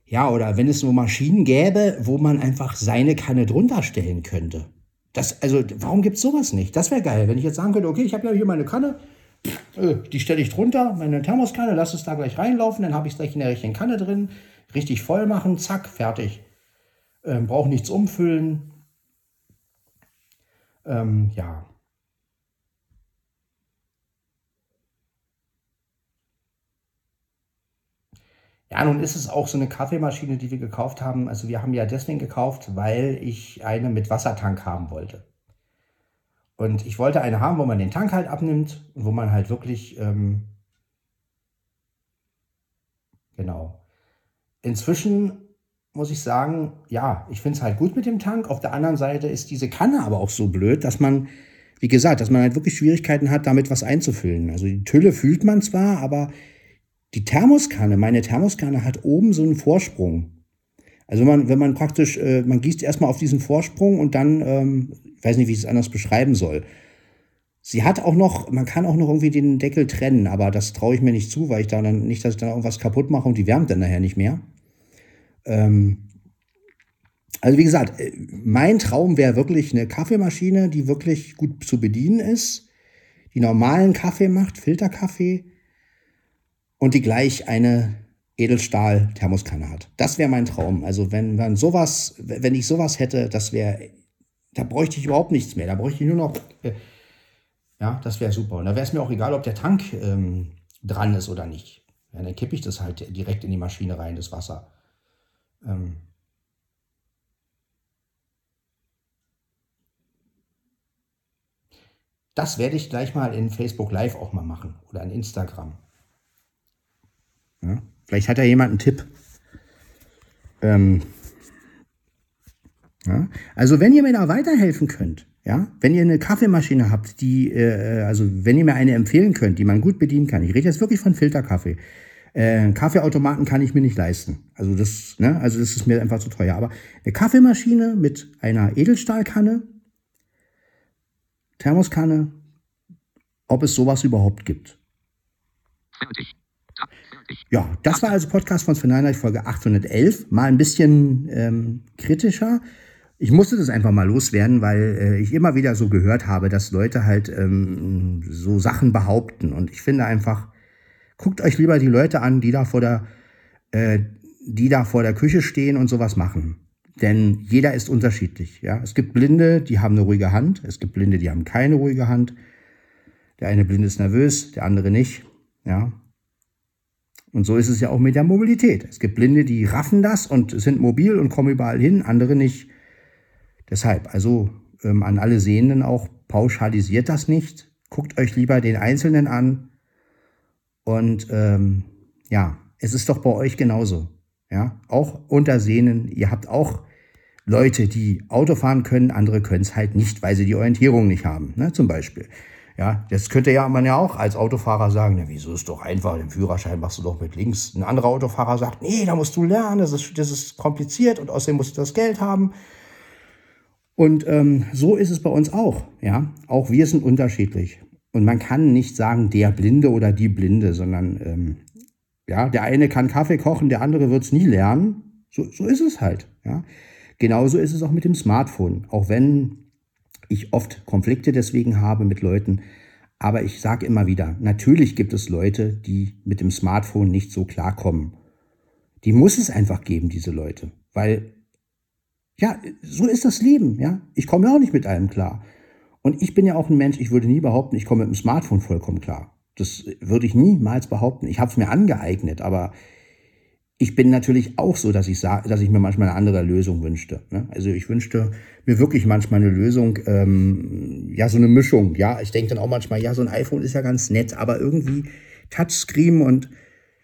ja, oder wenn es so Maschinen gäbe, wo man einfach seine Kanne drunter stellen könnte. Das, also, warum gibt es sowas nicht? Das wäre geil, wenn ich jetzt sagen könnte, okay, ich habe ja hier meine Kanne, äh, die stelle ich drunter, meine Thermoskanne, lass es da gleich reinlaufen, dann habe ich es gleich in der richtigen Kanne drin, richtig voll machen, zack, fertig. Ähm, Brauche nichts umfüllen, ähm, ja. Ja, nun ist es auch so eine Kaffeemaschine, die wir gekauft haben. Also wir haben ja deswegen gekauft, weil ich eine mit Wassertank haben wollte. Und ich wollte eine haben, wo man den Tank halt abnimmt und wo man halt wirklich, ähm, genau. Inzwischen muss ich sagen, ja, ich finde es halt gut mit dem Tank. Auf der anderen Seite ist diese Kanne aber auch so blöd, dass man, wie gesagt, dass man halt wirklich Schwierigkeiten hat, damit was einzufüllen. Also die Tülle fühlt man zwar, aber die Thermoskanne, meine Thermoskanne hat oben so einen Vorsprung. Also wenn man, wenn man praktisch, äh, man gießt erstmal auf diesen Vorsprung und dann, ähm, ich weiß nicht, wie ich es anders beschreiben soll. Sie hat auch noch, man kann auch noch irgendwie den Deckel trennen, aber das traue ich mir nicht zu, weil ich da dann nicht, dass ich dann irgendwas kaputt mache und die wärmt dann nachher nicht mehr. Ähm, also wie gesagt, äh, mein Traum wäre wirklich eine Kaffeemaschine, die wirklich gut zu bedienen ist, die normalen Kaffee macht, Filterkaffee und die gleich eine Edelstahl-Thermoskanne hat. Das wäre mein Traum. Also wenn man sowas, wenn ich sowas hätte, das wäre, da bräuchte ich überhaupt nichts mehr. Da bräuchte ich nur noch, äh, ja, das wäre super. Und da wäre es mir auch egal, ob der Tank ähm, dran ist oder nicht. Ja, dann kippe ich das halt direkt in die Maschine rein, das Wasser. Ähm, das werde ich gleich mal in Facebook Live auch mal machen oder in Instagram. Ja, vielleicht hat ja jemand einen Tipp. Ähm, ja, also wenn ihr mir da weiterhelfen könnt, ja, wenn ihr eine Kaffeemaschine habt, die, äh, also wenn ihr mir eine empfehlen könnt, die man gut bedienen kann, ich rede jetzt wirklich von Filterkaffee, äh, Kaffeeautomaten kann ich mir nicht leisten. Also das, ne, also das ist mir einfach zu teuer. Aber eine Kaffeemaschine mit einer Edelstahlkanne, Thermoskanne, ob es sowas überhaupt gibt. Ja, das war also Podcast von Heinrich, Folge 811. Mal ein bisschen ähm, kritischer. Ich musste das einfach mal loswerden, weil äh, ich immer wieder so gehört habe, dass Leute halt ähm, so Sachen behaupten. Und ich finde einfach, Guckt euch lieber die Leute an, die da vor der, äh, die da vor der Küche stehen und sowas machen. Denn jeder ist unterschiedlich. Ja? Es gibt Blinde, die haben eine ruhige Hand. Es gibt Blinde, die haben keine ruhige Hand. Der eine Blinde ist nervös, der andere nicht. Ja? Und so ist es ja auch mit der Mobilität. Es gibt Blinde, die raffen das und sind mobil und kommen überall hin, andere nicht. Deshalb, also ähm, an alle Sehenden auch, pauschalisiert das nicht. Guckt euch lieber den Einzelnen an und ähm, ja, es ist doch bei euch genauso. Ja, auch unter Sehnen. Ihr habt auch Leute, die Auto fahren können, andere können es halt nicht, weil sie die Orientierung nicht haben, ne, zum Beispiel. Ja, das könnte ja man ja auch als Autofahrer sagen, na, wieso ist doch einfach, den Führerschein machst du doch mit links. Ein anderer Autofahrer sagt, nee, da musst du lernen, das ist, das ist kompliziert und außerdem musst du das Geld haben. Und ähm, so ist es bei uns auch. Ja, auch wir sind unterschiedlich. Und man kann nicht sagen, der Blinde oder die Blinde, sondern ähm, ja, der eine kann Kaffee kochen, der andere wird es nie lernen. So, so ist es halt. Ja. Genauso ist es auch mit dem Smartphone. Auch wenn ich oft Konflikte deswegen habe mit Leuten. Aber ich sage immer wieder, natürlich gibt es Leute, die mit dem Smartphone nicht so klarkommen. Die muss es einfach geben, diese Leute. Weil, ja, so ist das Leben, ja. Ich komme ja auch nicht mit allem klar. Und ich bin ja auch ein Mensch, ich würde nie behaupten, ich komme mit dem Smartphone vollkommen klar. Das würde ich niemals behaupten. Ich habe es mir angeeignet, aber ich bin natürlich auch so, dass ich dass ich mir manchmal eine andere Lösung wünschte. Ne? Also ich wünschte mir wirklich manchmal eine Lösung, ähm, ja, so eine Mischung. Ja, ich denke dann auch manchmal, ja, so ein iPhone ist ja ganz nett, aber irgendwie Touchscreen und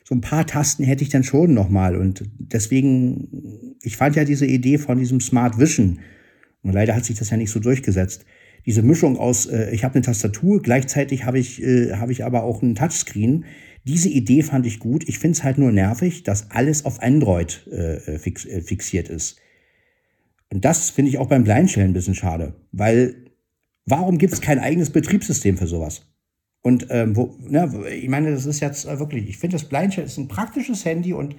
so ein paar Tasten hätte ich dann schon nochmal. Und deswegen, ich fand ja diese Idee von diesem Smart Vision, und leider hat sich das ja nicht so durchgesetzt. Diese Mischung aus, äh, ich habe eine Tastatur, gleichzeitig habe ich, äh, hab ich aber auch einen Touchscreen diese Idee fand ich gut. Ich finde es halt nur nervig, dass alles auf Android äh, fix, äh, fixiert ist. Und das finde ich auch beim Blindshell ein bisschen schade, weil warum gibt es kein eigenes Betriebssystem für sowas? Und ähm, wo, ne, ich meine, das ist jetzt äh, wirklich, ich finde das Blindshell ist ein praktisches Handy und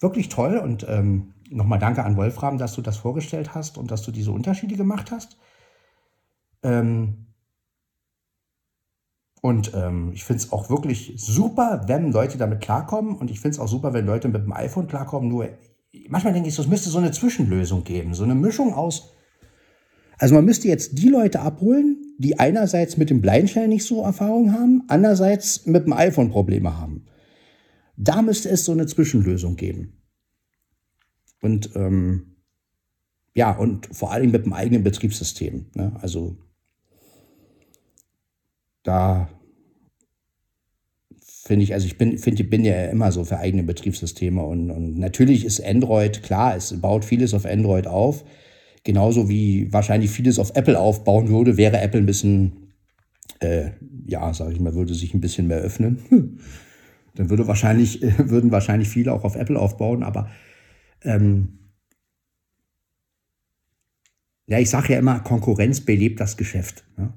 wirklich toll. Und ähm, nochmal danke an Wolfram, dass du das vorgestellt hast und dass du diese Unterschiede gemacht hast. Ähm, und ähm, ich finde es auch wirklich super, wenn Leute damit klarkommen. Und ich finde es auch super, wenn Leute mit dem iPhone klarkommen. Nur manchmal denke ich, es müsste so eine Zwischenlösung geben. So eine Mischung aus. Also man müsste jetzt die Leute abholen, die einerseits mit dem Blindshell nicht so Erfahrung haben, andererseits mit dem iPhone Probleme haben. Da müsste es so eine Zwischenlösung geben. Und ähm, ja, und vor allem mit dem eigenen Betriebssystem. Ne? Also da finde ich, also ich bin, find, bin ja immer so für eigene Betriebssysteme und, und natürlich ist Android, klar, es baut vieles auf Android auf. Genauso wie wahrscheinlich vieles auf Apple aufbauen würde, wäre Apple ein bisschen, äh, ja, sage ich mal, würde sich ein bisschen mehr öffnen. Hm. Dann würde wahrscheinlich, [LAUGHS] würden wahrscheinlich viele auch auf Apple aufbauen, aber ähm, ja, ich sage ja immer, Konkurrenz belebt das Geschäft. Ne?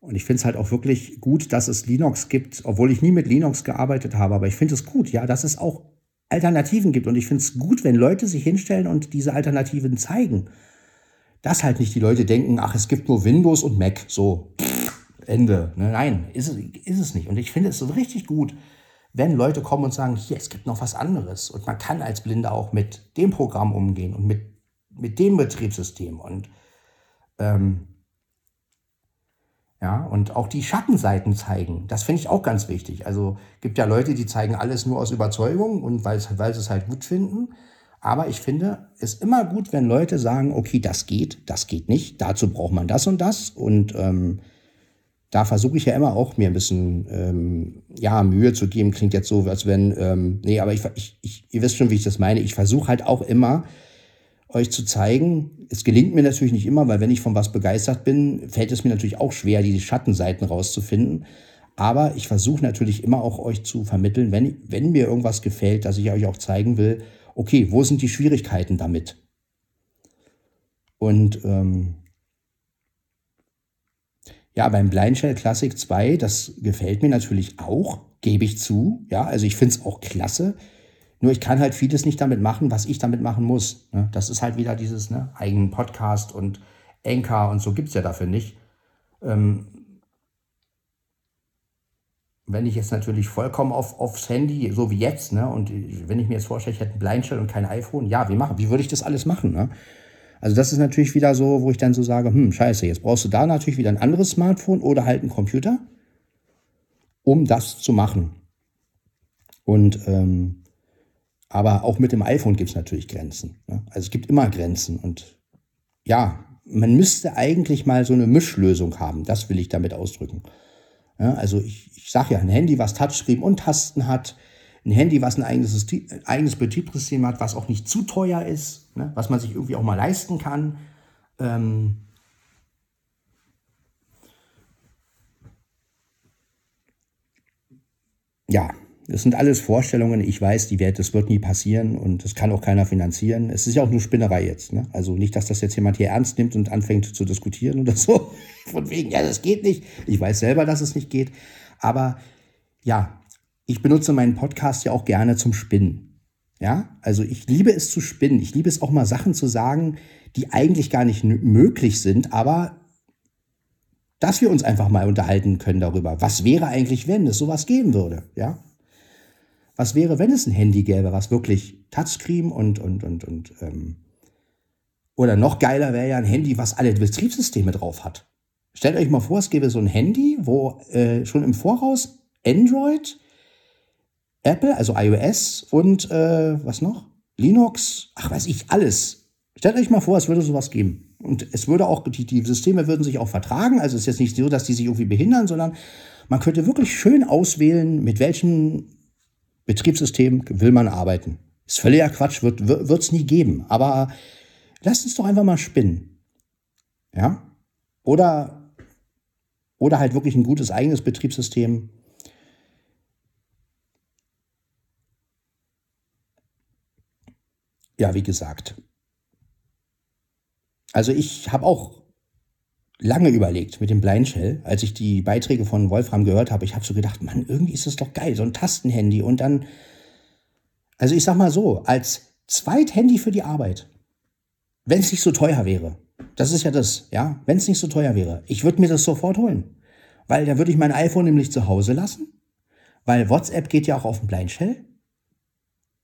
Und ich finde es halt auch wirklich gut, dass es Linux gibt, obwohl ich nie mit Linux gearbeitet habe, aber ich finde es gut, ja, dass es auch Alternativen gibt. Und ich finde es gut, wenn Leute sich hinstellen und diese Alternativen zeigen. Dass halt nicht die Leute denken, ach, es gibt nur Windows und Mac, so, Ende. Ne, nein, ist es, ist es nicht. Und ich finde es so richtig gut, wenn Leute kommen und sagen, hier, es gibt noch was anderes. Und man kann als Blinder auch mit dem Programm umgehen und mit, mit dem Betriebssystem. Und ähm, ja, und auch die Schattenseiten zeigen. Das finde ich auch ganz wichtig. Also gibt ja Leute, die zeigen alles nur aus Überzeugung und weil, sie es halt gut finden. Aber ich finde es immer gut, wenn Leute sagen, okay, das geht, das geht nicht, dazu braucht man das und das. Und ähm, da versuche ich ja immer auch mir ein bisschen ähm, ja, Mühe zu geben. Klingt jetzt so, als wenn, ähm, nee, aber ich, ich, ich, ihr wisst schon, wie ich das meine. Ich versuche halt auch immer, euch zu zeigen. Es gelingt mir natürlich nicht immer, weil wenn ich von was begeistert bin, fällt es mir natürlich auch schwer, die Schattenseiten rauszufinden. Aber ich versuche natürlich immer auch euch zu vermitteln, wenn, wenn mir irgendwas gefällt, dass ich euch auch zeigen will, okay, wo sind die Schwierigkeiten damit? Und ähm, ja, beim Blind Shell Classic 2, das gefällt mir natürlich auch, gebe ich zu. Ja, also ich finde es auch klasse. Nur ich kann halt vieles nicht damit machen, was ich damit machen muss. Ne? Das ist halt wieder dieses ne, eigenen Podcast und Anchor und so gibt es ja dafür nicht. Ähm, wenn ich jetzt natürlich vollkommen auf, aufs Handy, so wie jetzt, ne, und wenn ich mir jetzt vorstelle, ich hätte ein Blindshell und kein iPhone, ja, wie machen? Wie würde ich das alles machen? Ne? Also das ist natürlich wieder so, wo ich dann so sage, hm, scheiße, jetzt brauchst du da natürlich wieder ein anderes Smartphone oder halt einen Computer, um das zu machen. Und ähm, aber auch mit dem iPhone gibt es natürlich Grenzen. Ne? Also es gibt immer Grenzen. Und ja, man müsste eigentlich mal so eine Mischlösung haben. Das will ich damit ausdrücken. Ja, also ich, ich sage ja, ein Handy, was Touchscreen und Tasten hat, ein Handy, was ein eigenes, ein eigenes Betriebssystem hat, was auch nicht zu teuer ist, ne? was man sich irgendwie auch mal leisten kann. Ähm ja, das sind alles Vorstellungen. Ich weiß, die Welt, das wird nie passieren und das kann auch keiner finanzieren. Es ist ja auch nur Spinnerei jetzt. Ne? Also nicht, dass das jetzt jemand hier ernst nimmt und anfängt zu diskutieren oder so. [LAUGHS] Von wegen, ja, das geht nicht. Ich weiß selber, dass es nicht geht. Aber ja, ich benutze meinen Podcast ja auch gerne zum Spinnen. Ja, also ich liebe es zu spinnen. Ich liebe es auch mal Sachen zu sagen, die eigentlich gar nicht möglich sind, aber dass wir uns einfach mal unterhalten können darüber. Was wäre eigentlich, wenn es sowas geben würde? Ja, was wäre, wenn es ein Handy gäbe, was wirklich Touchscreen und, und, und, und, ähm, oder noch geiler wäre ja ein Handy, was alle Betriebssysteme drauf hat. Stellt euch mal vor, es gäbe so ein Handy, wo äh, schon im Voraus Android, Apple, also iOS und äh, was noch? Linux, ach weiß ich, alles. Stellt euch mal vor, es würde sowas geben. Und es würde auch, die, die Systeme würden sich auch vertragen. Also es ist jetzt nicht so, dass die sich irgendwie behindern, sondern man könnte wirklich schön auswählen, mit welchem Betriebssystem will man arbeiten. Ist völliger Quatsch, wird es nie geben. Aber lasst uns doch einfach mal spinnen. Ja? Oder, oder halt wirklich ein gutes eigenes Betriebssystem. Ja, wie gesagt. Also ich habe auch lange überlegt mit dem Blind Shell, als ich die Beiträge von Wolfram gehört habe. Ich habe so gedacht, Mann, irgendwie ist das doch geil, so ein Tastenhandy und dann, also ich sag mal so, als Zweithandy für die Arbeit, wenn es nicht so teuer wäre, das ist ja das, ja, wenn es nicht so teuer wäre, ich würde mir das sofort holen, weil da würde ich mein iPhone nämlich zu Hause lassen, weil WhatsApp geht ja auch auf dem Blind Shell.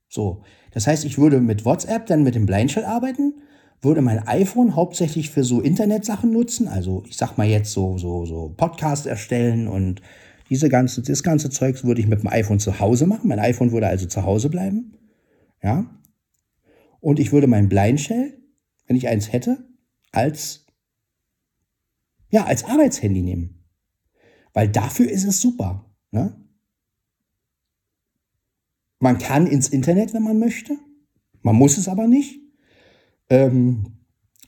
So, das heißt, ich würde mit WhatsApp dann mit dem Blind Shell arbeiten würde mein iPhone hauptsächlich für so Internetsachen nutzen. Also ich sag mal jetzt so, so, so Podcast erstellen und diese ganze, das ganze Zeugs würde ich mit dem iPhone zu Hause machen. Mein iPhone würde also zu Hause bleiben. Ja. Und ich würde mein Blind Shell, wenn ich eins hätte, als, ja, als Arbeitshandy nehmen. Weil dafür ist es super. Ne? Man kann ins Internet, wenn man möchte. Man muss es aber nicht. Ähm,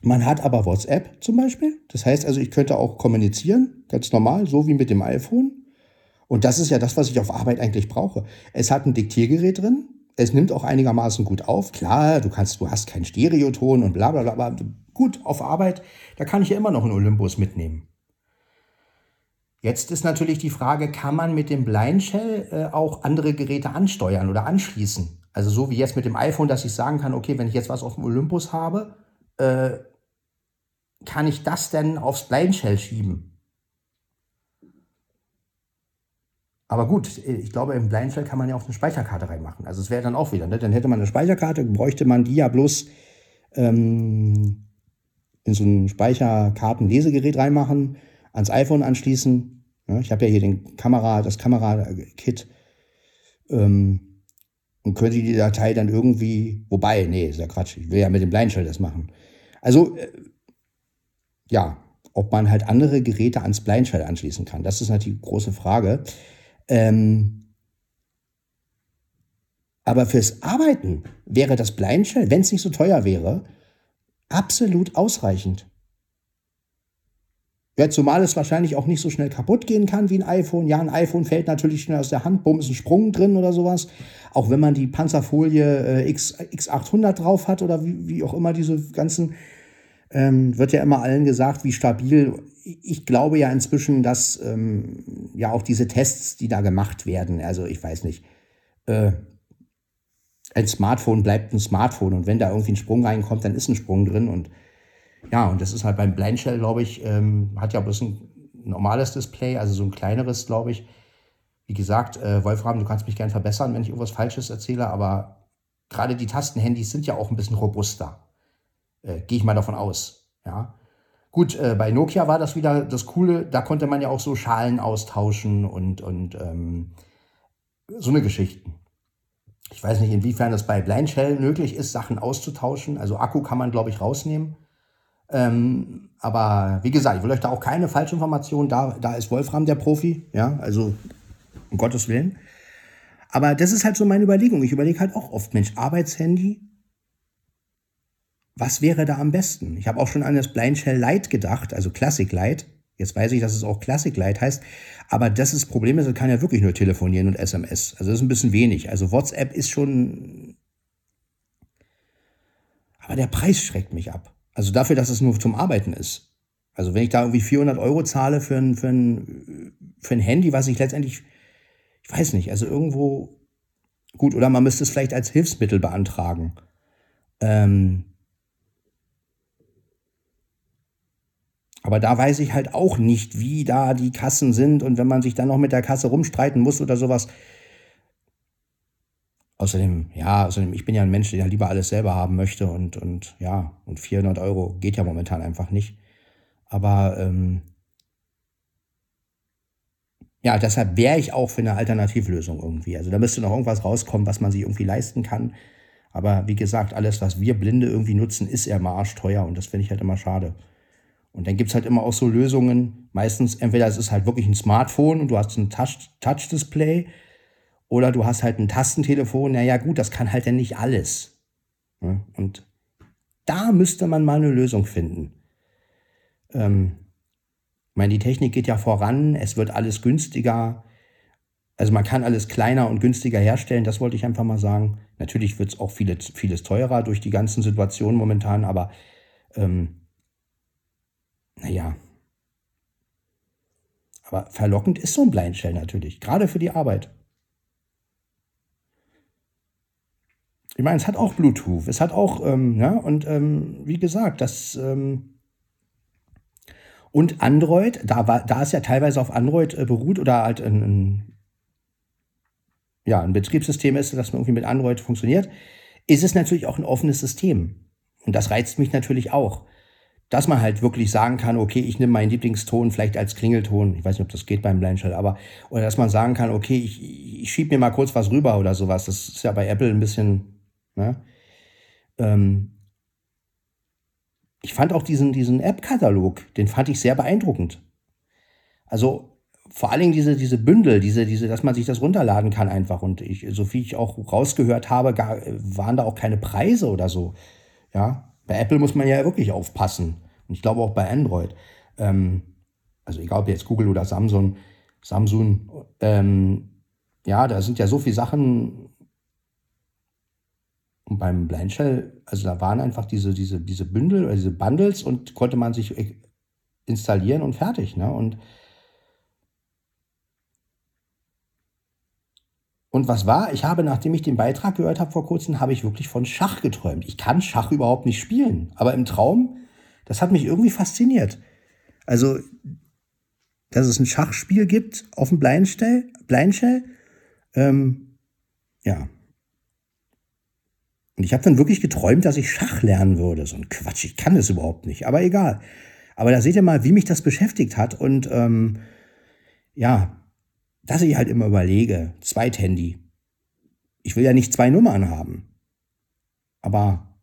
man hat aber WhatsApp zum Beispiel. Das heißt also, ich könnte auch kommunizieren, ganz normal, so wie mit dem iPhone. Und das ist ja das, was ich auf Arbeit eigentlich brauche. Es hat ein Diktiergerät drin. Es nimmt auch einigermaßen gut auf. Klar, du kannst, du hast keinen Stereoton und bla bla bla. Aber gut, auf Arbeit, da kann ich ja immer noch einen Olympus mitnehmen. Jetzt ist natürlich die Frage, kann man mit dem Blind Shell äh, auch andere Geräte ansteuern oder anschließen? Also so wie jetzt mit dem iPhone, dass ich sagen kann, okay, wenn ich jetzt was auf dem Olympus habe, äh, kann ich das denn aufs Blind Shell schieben? Aber gut, ich glaube, im Blind Shell kann man ja auch eine Speicherkarte reinmachen. Also es wäre dann auch wieder, ne? dann hätte man eine Speicherkarte, bräuchte man die ja bloß ähm, in so ein Speicherkartenlesegerät reinmachen, ans iPhone anschließen. Ja, ich habe ja hier den Kamera, das Kamerakit. Ähm, und könnte die Datei dann irgendwie, wobei, nee, ist ja Quatsch, ich will ja mit dem Blindshell das machen. Also, äh, ja, ob man halt andere Geräte ans Blindshell anschließen kann, das ist natürlich die große Frage. Ähm, aber fürs Arbeiten wäre das Blindshell, wenn es nicht so teuer wäre, absolut ausreichend. Ja, zumal es wahrscheinlich auch nicht so schnell kaputt gehen kann wie ein iPhone. Ja, ein iPhone fällt natürlich schnell aus der Hand, bumm, ist ein Sprung drin oder sowas. Auch wenn man die Panzerfolie äh, X, X800 drauf hat oder wie, wie auch immer diese ganzen, ähm, wird ja immer allen gesagt, wie stabil. Ich glaube ja inzwischen, dass ähm, ja auch diese Tests, die da gemacht werden, also ich weiß nicht, äh, ein Smartphone bleibt ein Smartphone und wenn da irgendwie ein Sprung reinkommt, dann ist ein Sprung drin und ja, und das ist halt beim Blind Shell, glaube ich, ähm, hat ja bloß ein normales Display, also so ein kleineres, glaube ich. Wie gesagt, äh, Wolfram, du kannst mich gern verbessern, wenn ich irgendwas Falsches erzähle, aber gerade die Tastenhandys sind ja auch ein bisschen robuster. Äh, Gehe ich mal davon aus. Ja. Gut, äh, bei Nokia war das wieder das Coole, da konnte man ja auch so Schalen austauschen und, und ähm, so eine Geschichten. Ich weiß nicht, inwiefern das bei Blind Shell möglich ist, Sachen auszutauschen. Also Akku kann man, glaube ich, rausnehmen. Ähm, aber wie gesagt, ich will euch da auch keine Falschinformationen, da, da ist Wolfram der Profi, ja, also um Gottes Willen. Aber das ist halt so meine Überlegung. Ich überlege halt auch oft, Mensch, Arbeitshandy, was wäre da am besten? Ich habe auch schon an das Blind Shell Lite gedacht, also Classic Lite, Jetzt weiß ich, dass es auch Classic Light heißt. Aber das ist das Problem, es kann ja wirklich nur telefonieren und SMS. Also das ist ein bisschen wenig. Also WhatsApp ist schon. Aber der Preis schreckt mich ab. Also dafür, dass es nur zum Arbeiten ist. Also wenn ich da irgendwie 400 Euro zahle für ein, für ein, für ein Handy, was ich letztendlich, ich weiß nicht, also irgendwo gut, oder man müsste es vielleicht als Hilfsmittel beantragen. Ähm, Aber da weiß ich halt auch nicht, wie da die Kassen sind und wenn man sich dann noch mit der Kasse rumstreiten muss oder sowas. Außerdem, ja, außerdem, ich bin ja ein Mensch, der lieber alles selber haben möchte und, und ja, und 400 Euro geht ja momentan einfach nicht. Aber ähm, ja, deshalb wäre ich auch für eine Alternativlösung irgendwie. Also da müsste noch irgendwas rauskommen, was man sich irgendwie leisten kann. Aber wie gesagt, alles, was wir Blinde irgendwie nutzen, ist eher mal arschteuer und das finde ich halt immer schade. Und dann gibt es halt immer auch so Lösungen. Meistens, entweder es ist halt wirklich ein Smartphone und du hast ein Touch-Display oder du hast halt ein Tastentelefon. Naja, gut, das kann halt dann nicht alles. Und da müsste man mal eine Lösung finden. Ähm, ich meine, die Technik geht ja voran, es wird alles günstiger. Also man kann alles kleiner und günstiger herstellen, das wollte ich einfach mal sagen. Natürlich wird es auch vieles, vieles teurer durch die ganzen Situationen momentan, aber ähm, naja. Aber verlockend ist so ein Blindshell natürlich, gerade für die Arbeit. Ich meine, es hat auch Bluetooth, es hat auch, ähm, ja, und ähm, wie gesagt, das. Ähm, und Android, da, war, da es ja teilweise auf Android äh, beruht oder halt ein, ein, ja, ein Betriebssystem ist, das irgendwie mit Android funktioniert, ist es natürlich auch ein offenes System. Und das reizt mich natürlich auch dass man halt wirklich sagen kann, okay, ich nehme meinen Lieblingston vielleicht als Klingelton. Ich weiß nicht, ob das geht beim Blindshell, aber oder dass man sagen kann, okay, ich, ich schiebe mir mal kurz was rüber oder sowas. Das ist ja bei Apple ein bisschen. Ne? Ähm ich fand auch diesen, diesen App-Katalog, den fand ich sehr beeindruckend. Also vor allen Dingen diese, diese Bündel, diese, diese, dass man sich das runterladen kann einfach. Und ich, so wie ich auch rausgehört habe, gar, waren da auch keine Preise oder so. Ja, bei Apple muss man ja wirklich aufpassen. Und ich glaube auch bei Android. Ähm, also egal ob jetzt Google oder Samsung, Samsung, ähm, ja, da sind ja so viele Sachen. Und beim Blindshell, also da waren einfach diese, diese, diese Bündel oder diese Bundles und konnte man sich installieren und fertig. Ne? Und Und was war? Ich habe, nachdem ich den Beitrag gehört habe vor kurzem, habe ich wirklich von Schach geträumt. Ich kann Schach überhaupt nicht spielen, aber im Traum, das hat mich irgendwie fasziniert. Also, dass es ein Schachspiel gibt auf dem Blindshell, Blindshell ähm, ja. Und ich habe dann wirklich geträumt, dass ich Schach lernen würde. So ein Quatsch, ich kann das überhaupt nicht, aber egal. Aber da seht ihr mal, wie mich das beschäftigt hat und ähm, ja, dass ich halt immer überlege, Zweithandy. Ich will ja nicht zwei Nummern haben. Aber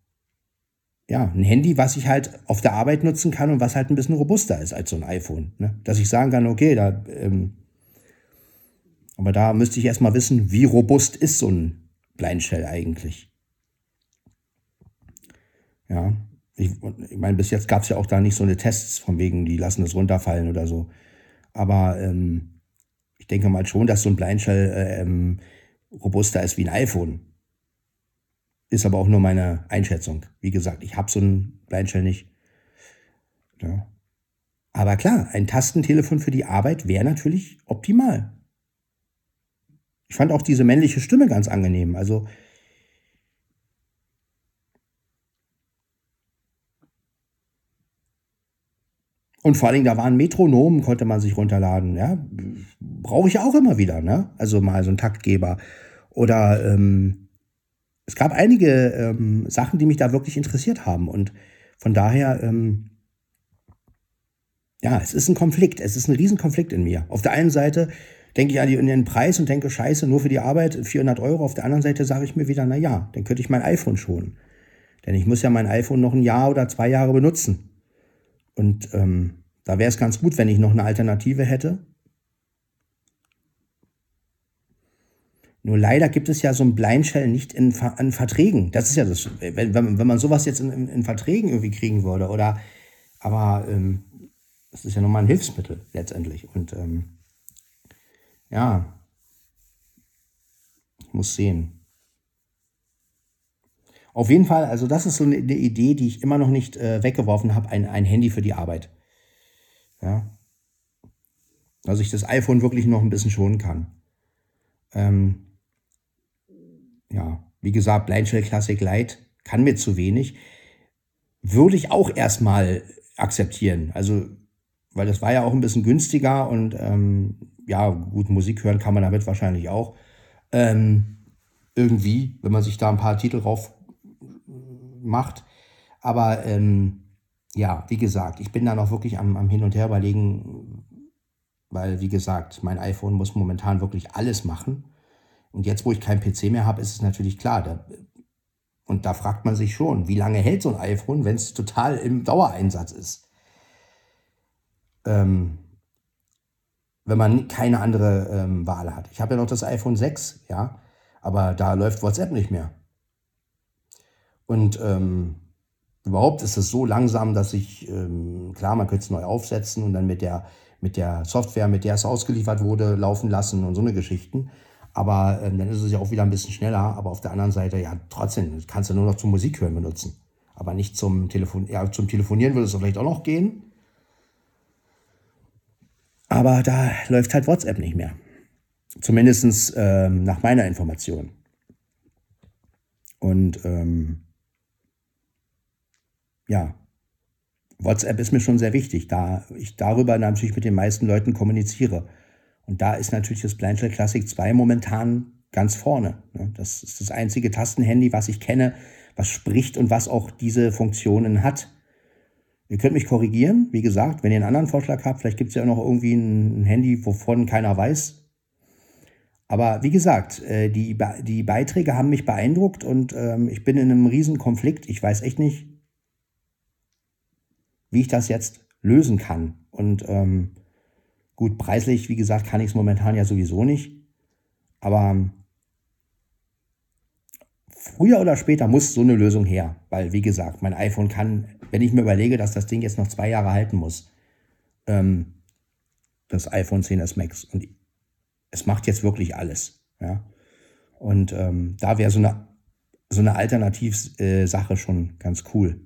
ja, ein Handy, was ich halt auf der Arbeit nutzen kann und was halt ein bisschen robuster ist als so ein iPhone. Ne? Dass ich sagen kann, okay, da, ähm, aber da müsste ich erstmal wissen, wie robust ist so ein Blindshell eigentlich. Ja, ich, ich meine, bis jetzt gab es ja auch da nicht so eine Tests von wegen, die lassen es runterfallen oder so. Aber ähm, ich denke mal schon, dass so ein Blindshell äh, ähm, robuster ist wie ein iPhone. Ist aber auch nur meine Einschätzung. Wie gesagt, ich habe so ein Blindshell nicht. Ja. Aber klar, ein Tastentelefon für die Arbeit wäre natürlich optimal. Ich fand auch diese männliche Stimme ganz angenehm. Also Und vor allen Dingen, da waren Metronomen, konnte man sich runterladen. Ja? Brauche ich auch immer wieder. Ne? Also mal so ein Taktgeber. Oder ähm, es gab einige ähm, Sachen, die mich da wirklich interessiert haben. Und von daher, ähm, ja, es ist ein Konflikt. Es ist ein Riesenkonflikt in mir. Auf der einen Seite denke ich an den Preis und denke, scheiße, nur für die Arbeit 400 Euro. Auf der anderen Seite sage ich mir wieder, na ja, dann könnte ich mein iPhone schonen. Denn ich muss ja mein iPhone noch ein Jahr oder zwei Jahre benutzen. Und ähm, da wäre es ganz gut, wenn ich noch eine Alternative hätte. Nur leider gibt es ja so ein Blindshell nicht in, in Verträgen. Das ist ja das, wenn, wenn, wenn man sowas jetzt in, in, in Verträgen irgendwie kriegen würde. Oder, aber ähm, das ist ja nochmal ein Hilfsmittel letztendlich. Und ähm, ja, ich muss sehen. Auf jeden Fall, also das ist so eine, eine Idee, die ich immer noch nicht äh, weggeworfen habe, ein, ein Handy für die Arbeit. Ja. Dass ich das iPhone wirklich noch ein bisschen schonen kann. Ähm, ja, wie gesagt, Blindshell Classic Light kann mir zu wenig. Würde ich auch erstmal akzeptieren. Also, weil das war ja auch ein bisschen günstiger und ähm, ja, gut, Musik hören kann man damit wahrscheinlich auch. Ähm, irgendwie, wenn man sich da ein paar Titel drauf macht. Aber ähm, ja, wie gesagt, ich bin da noch wirklich am, am Hin und Her überlegen, weil, wie gesagt, mein iPhone muss momentan wirklich alles machen. Und jetzt, wo ich keinen PC mehr habe, ist es natürlich klar. Da, und da fragt man sich schon, wie lange hält so ein iPhone, wenn es total im Dauereinsatz ist? Ähm, wenn man keine andere ähm, Wahl hat. Ich habe ja noch das iPhone 6, ja, aber da läuft WhatsApp nicht mehr. Und ähm, überhaupt ist es so langsam, dass ich, ähm, klar, man könnte es neu aufsetzen und dann mit der, mit der Software, mit der es ausgeliefert wurde, laufen lassen und so eine Geschichten. Aber ähm, dann ist es ja auch wieder ein bisschen schneller. Aber auf der anderen Seite, ja, trotzdem, kannst du nur noch zum Musik hören benutzen. Aber nicht zum Telefon. Ja, zum Telefonieren würde es vielleicht auch noch gehen. Aber da läuft halt WhatsApp nicht mehr. Zumindest ähm, nach meiner Information. Und ähm, ja, WhatsApp ist mir schon sehr wichtig, da ich darüber natürlich mit den meisten Leuten kommuniziere. Und da ist natürlich das Blindshell Classic 2 momentan ganz vorne. Ne? Das ist das einzige Tastenhandy, was ich kenne, was spricht und was auch diese Funktionen hat. Ihr könnt mich korrigieren, wie gesagt, wenn ihr einen anderen Vorschlag habt, vielleicht gibt es ja noch irgendwie ein Handy, wovon keiner weiß. Aber wie gesagt, äh, die, die Beiträge haben mich beeindruckt und ähm, ich bin in einem riesen Konflikt. Ich weiß echt nicht, wie ich das jetzt lösen kann. Und ähm, gut, preislich, wie gesagt, kann ich es momentan ja sowieso nicht. Aber ähm, früher oder später muss so eine Lösung her. Weil, wie gesagt, mein iPhone kann wenn ich mir überlege, dass das Ding jetzt noch zwei Jahre halten muss, ähm, das iPhone 10s Max, und es macht jetzt wirklich alles. Ja? Und ähm, da wäre so eine, so eine Alternativsache äh, schon ganz cool.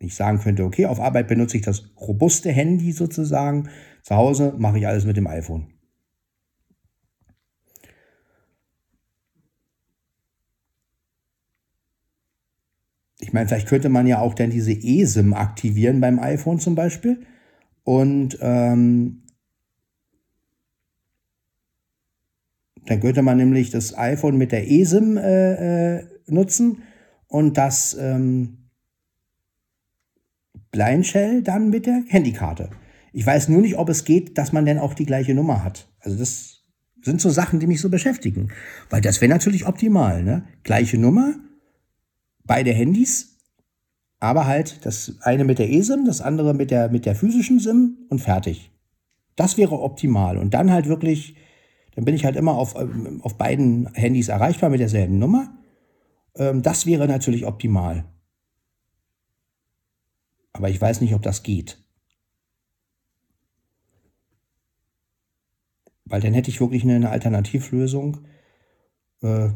Ich sagen könnte, okay, auf Arbeit benutze ich das robuste Handy sozusagen, zu Hause mache ich alles mit dem iPhone. Ich meine, vielleicht könnte man ja auch dann diese eSIM aktivieren beim iPhone zum Beispiel. Und ähm, dann könnte man nämlich das iPhone mit der eSIM äh, äh, nutzen und das ähm, Blindshell dann mit der Handykarte. Ich weiß nur nicht, ob es geht, dass man dann auch die gleiche Nummer hat. Also das sind so Sachen, die mich so beschäftigen. Weil das wäre natürlich optimal. Ne? Gleiche Nummer, beide Handys, aber halt das eine mit der eSIM, das andere mit der, mit der physischen SIM und fertig. Das wäre optimal. Und dann halt wirklich, dann bin ich halt immer auf, ähm, auf beiden Handys erreichbar mit derselben Nummer. Ähm, das wäre natürlich optimal. Aber ich weiß nicht, ob das geht. Weil dann hätte ich wirklich eine Alternativlösung. Äh,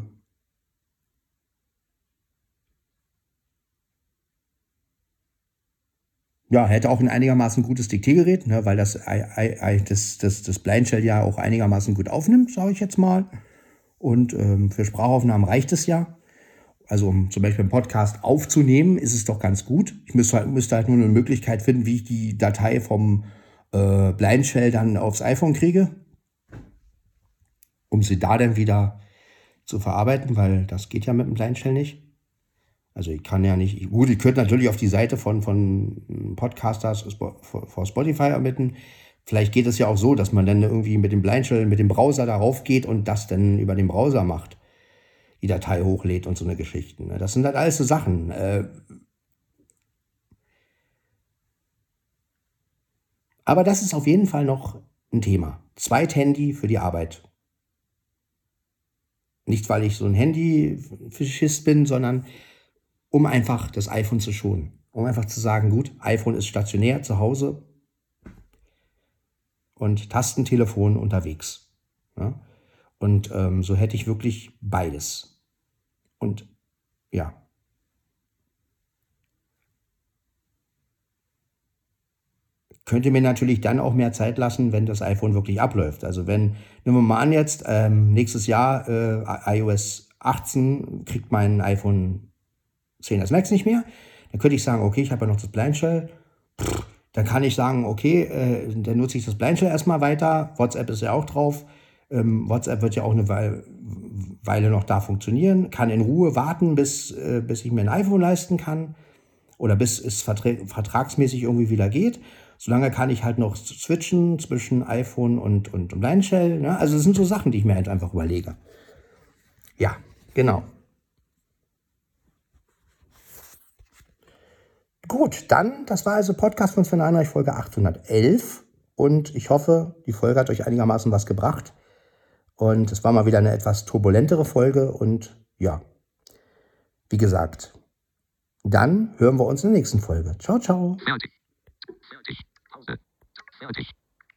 ja, hätte auch ein einigermaßen gutes Diktiergerät, ne, weil das, das, das, das Blindshell ja auch einigermaßen gut aufnimmt, sage ich jetzt mal. Und ähm, für Sprachaufnahmen reicht es ja. Also um zum Beispiel einen Podcast aufzunehmen, ist es doch ganz gut. Ich müsste halt, müsste halt nur eine Möglichkeit finden, wie ich die Datei vom äh, Blindshell dann aufs iPhone kriege, um sie da dann wieder zu verarbeiten, weil das geht ja mit dem Blindshell nicht. Also ich kann ja nicht, gut, ich könnte natürlich auf die Seite von, von Podcasters vor Spotify ermitteln. Vielleicht geht es ja auch so, dass man dann irgendwie mit dem Blindshell, mit dem Browser darauf geht und das dann über den Browser macht. Die Datei hochlädt und so eine Geschichten. Ne? Das sind halt alles so Sachen. Äh. Aber das ist auf jeden Fall noch ein Thema. Zweit-Handy für die Arbeit. Nicht, weil ich so ein Handy-Fischist bin, sondern um einfach das iPhone zu schonen. Um einfach zu sagen, gut, iPhone ist stationär zu Hause, und Tastentelefon unterwegs. Ja? Und ähm, so hätte ich wirklich beides. Und ja. Könnte mir natürlich dann auch mehr Zeit lassen, wenn das iPhone wirklich abläuft. Also wenn, nehmen wir mal an jetzt, ähm, nächstes Jahr äh, iOS 18 kriegt mein iPhone 10s Max nicht mehr, dann könnte ich sagen, okay, ich habe ja noch das Blind Shell. Pff, dann kann ich sagen, okay, äh, dann nutze ich das Blind Shell erstmal weiter. WhatsApp ist ja auch drauf. Ähm, WhatsApp wird ja auch eine Weile, Weile noch da funktionieren. Kann in Ruhe warten, bis, äh, bis ich mir ein iPhone leisten kann. Oder bis es vertragsmäßig irgendwie wieder geht. Solange kann ich halt noch switchen zwischen iPhone und, und, und Blind Shell. Ne? Also das sind so Sachen, die ich mir halt einfach überlege. Ja, genau. Gut, dann, das war also Podcast von Sven Heinrich, Folge 811. Und ich hoffe, die Folge hat euch einigermaßen was gebracht. Und es war mal wieder eine etwas turbulentere Folge. Und ja, wie gesagt, dann hören wir uns in der nächsten Folge. Ciao, ciao. Fertig. Fertig. Pause. Fertig.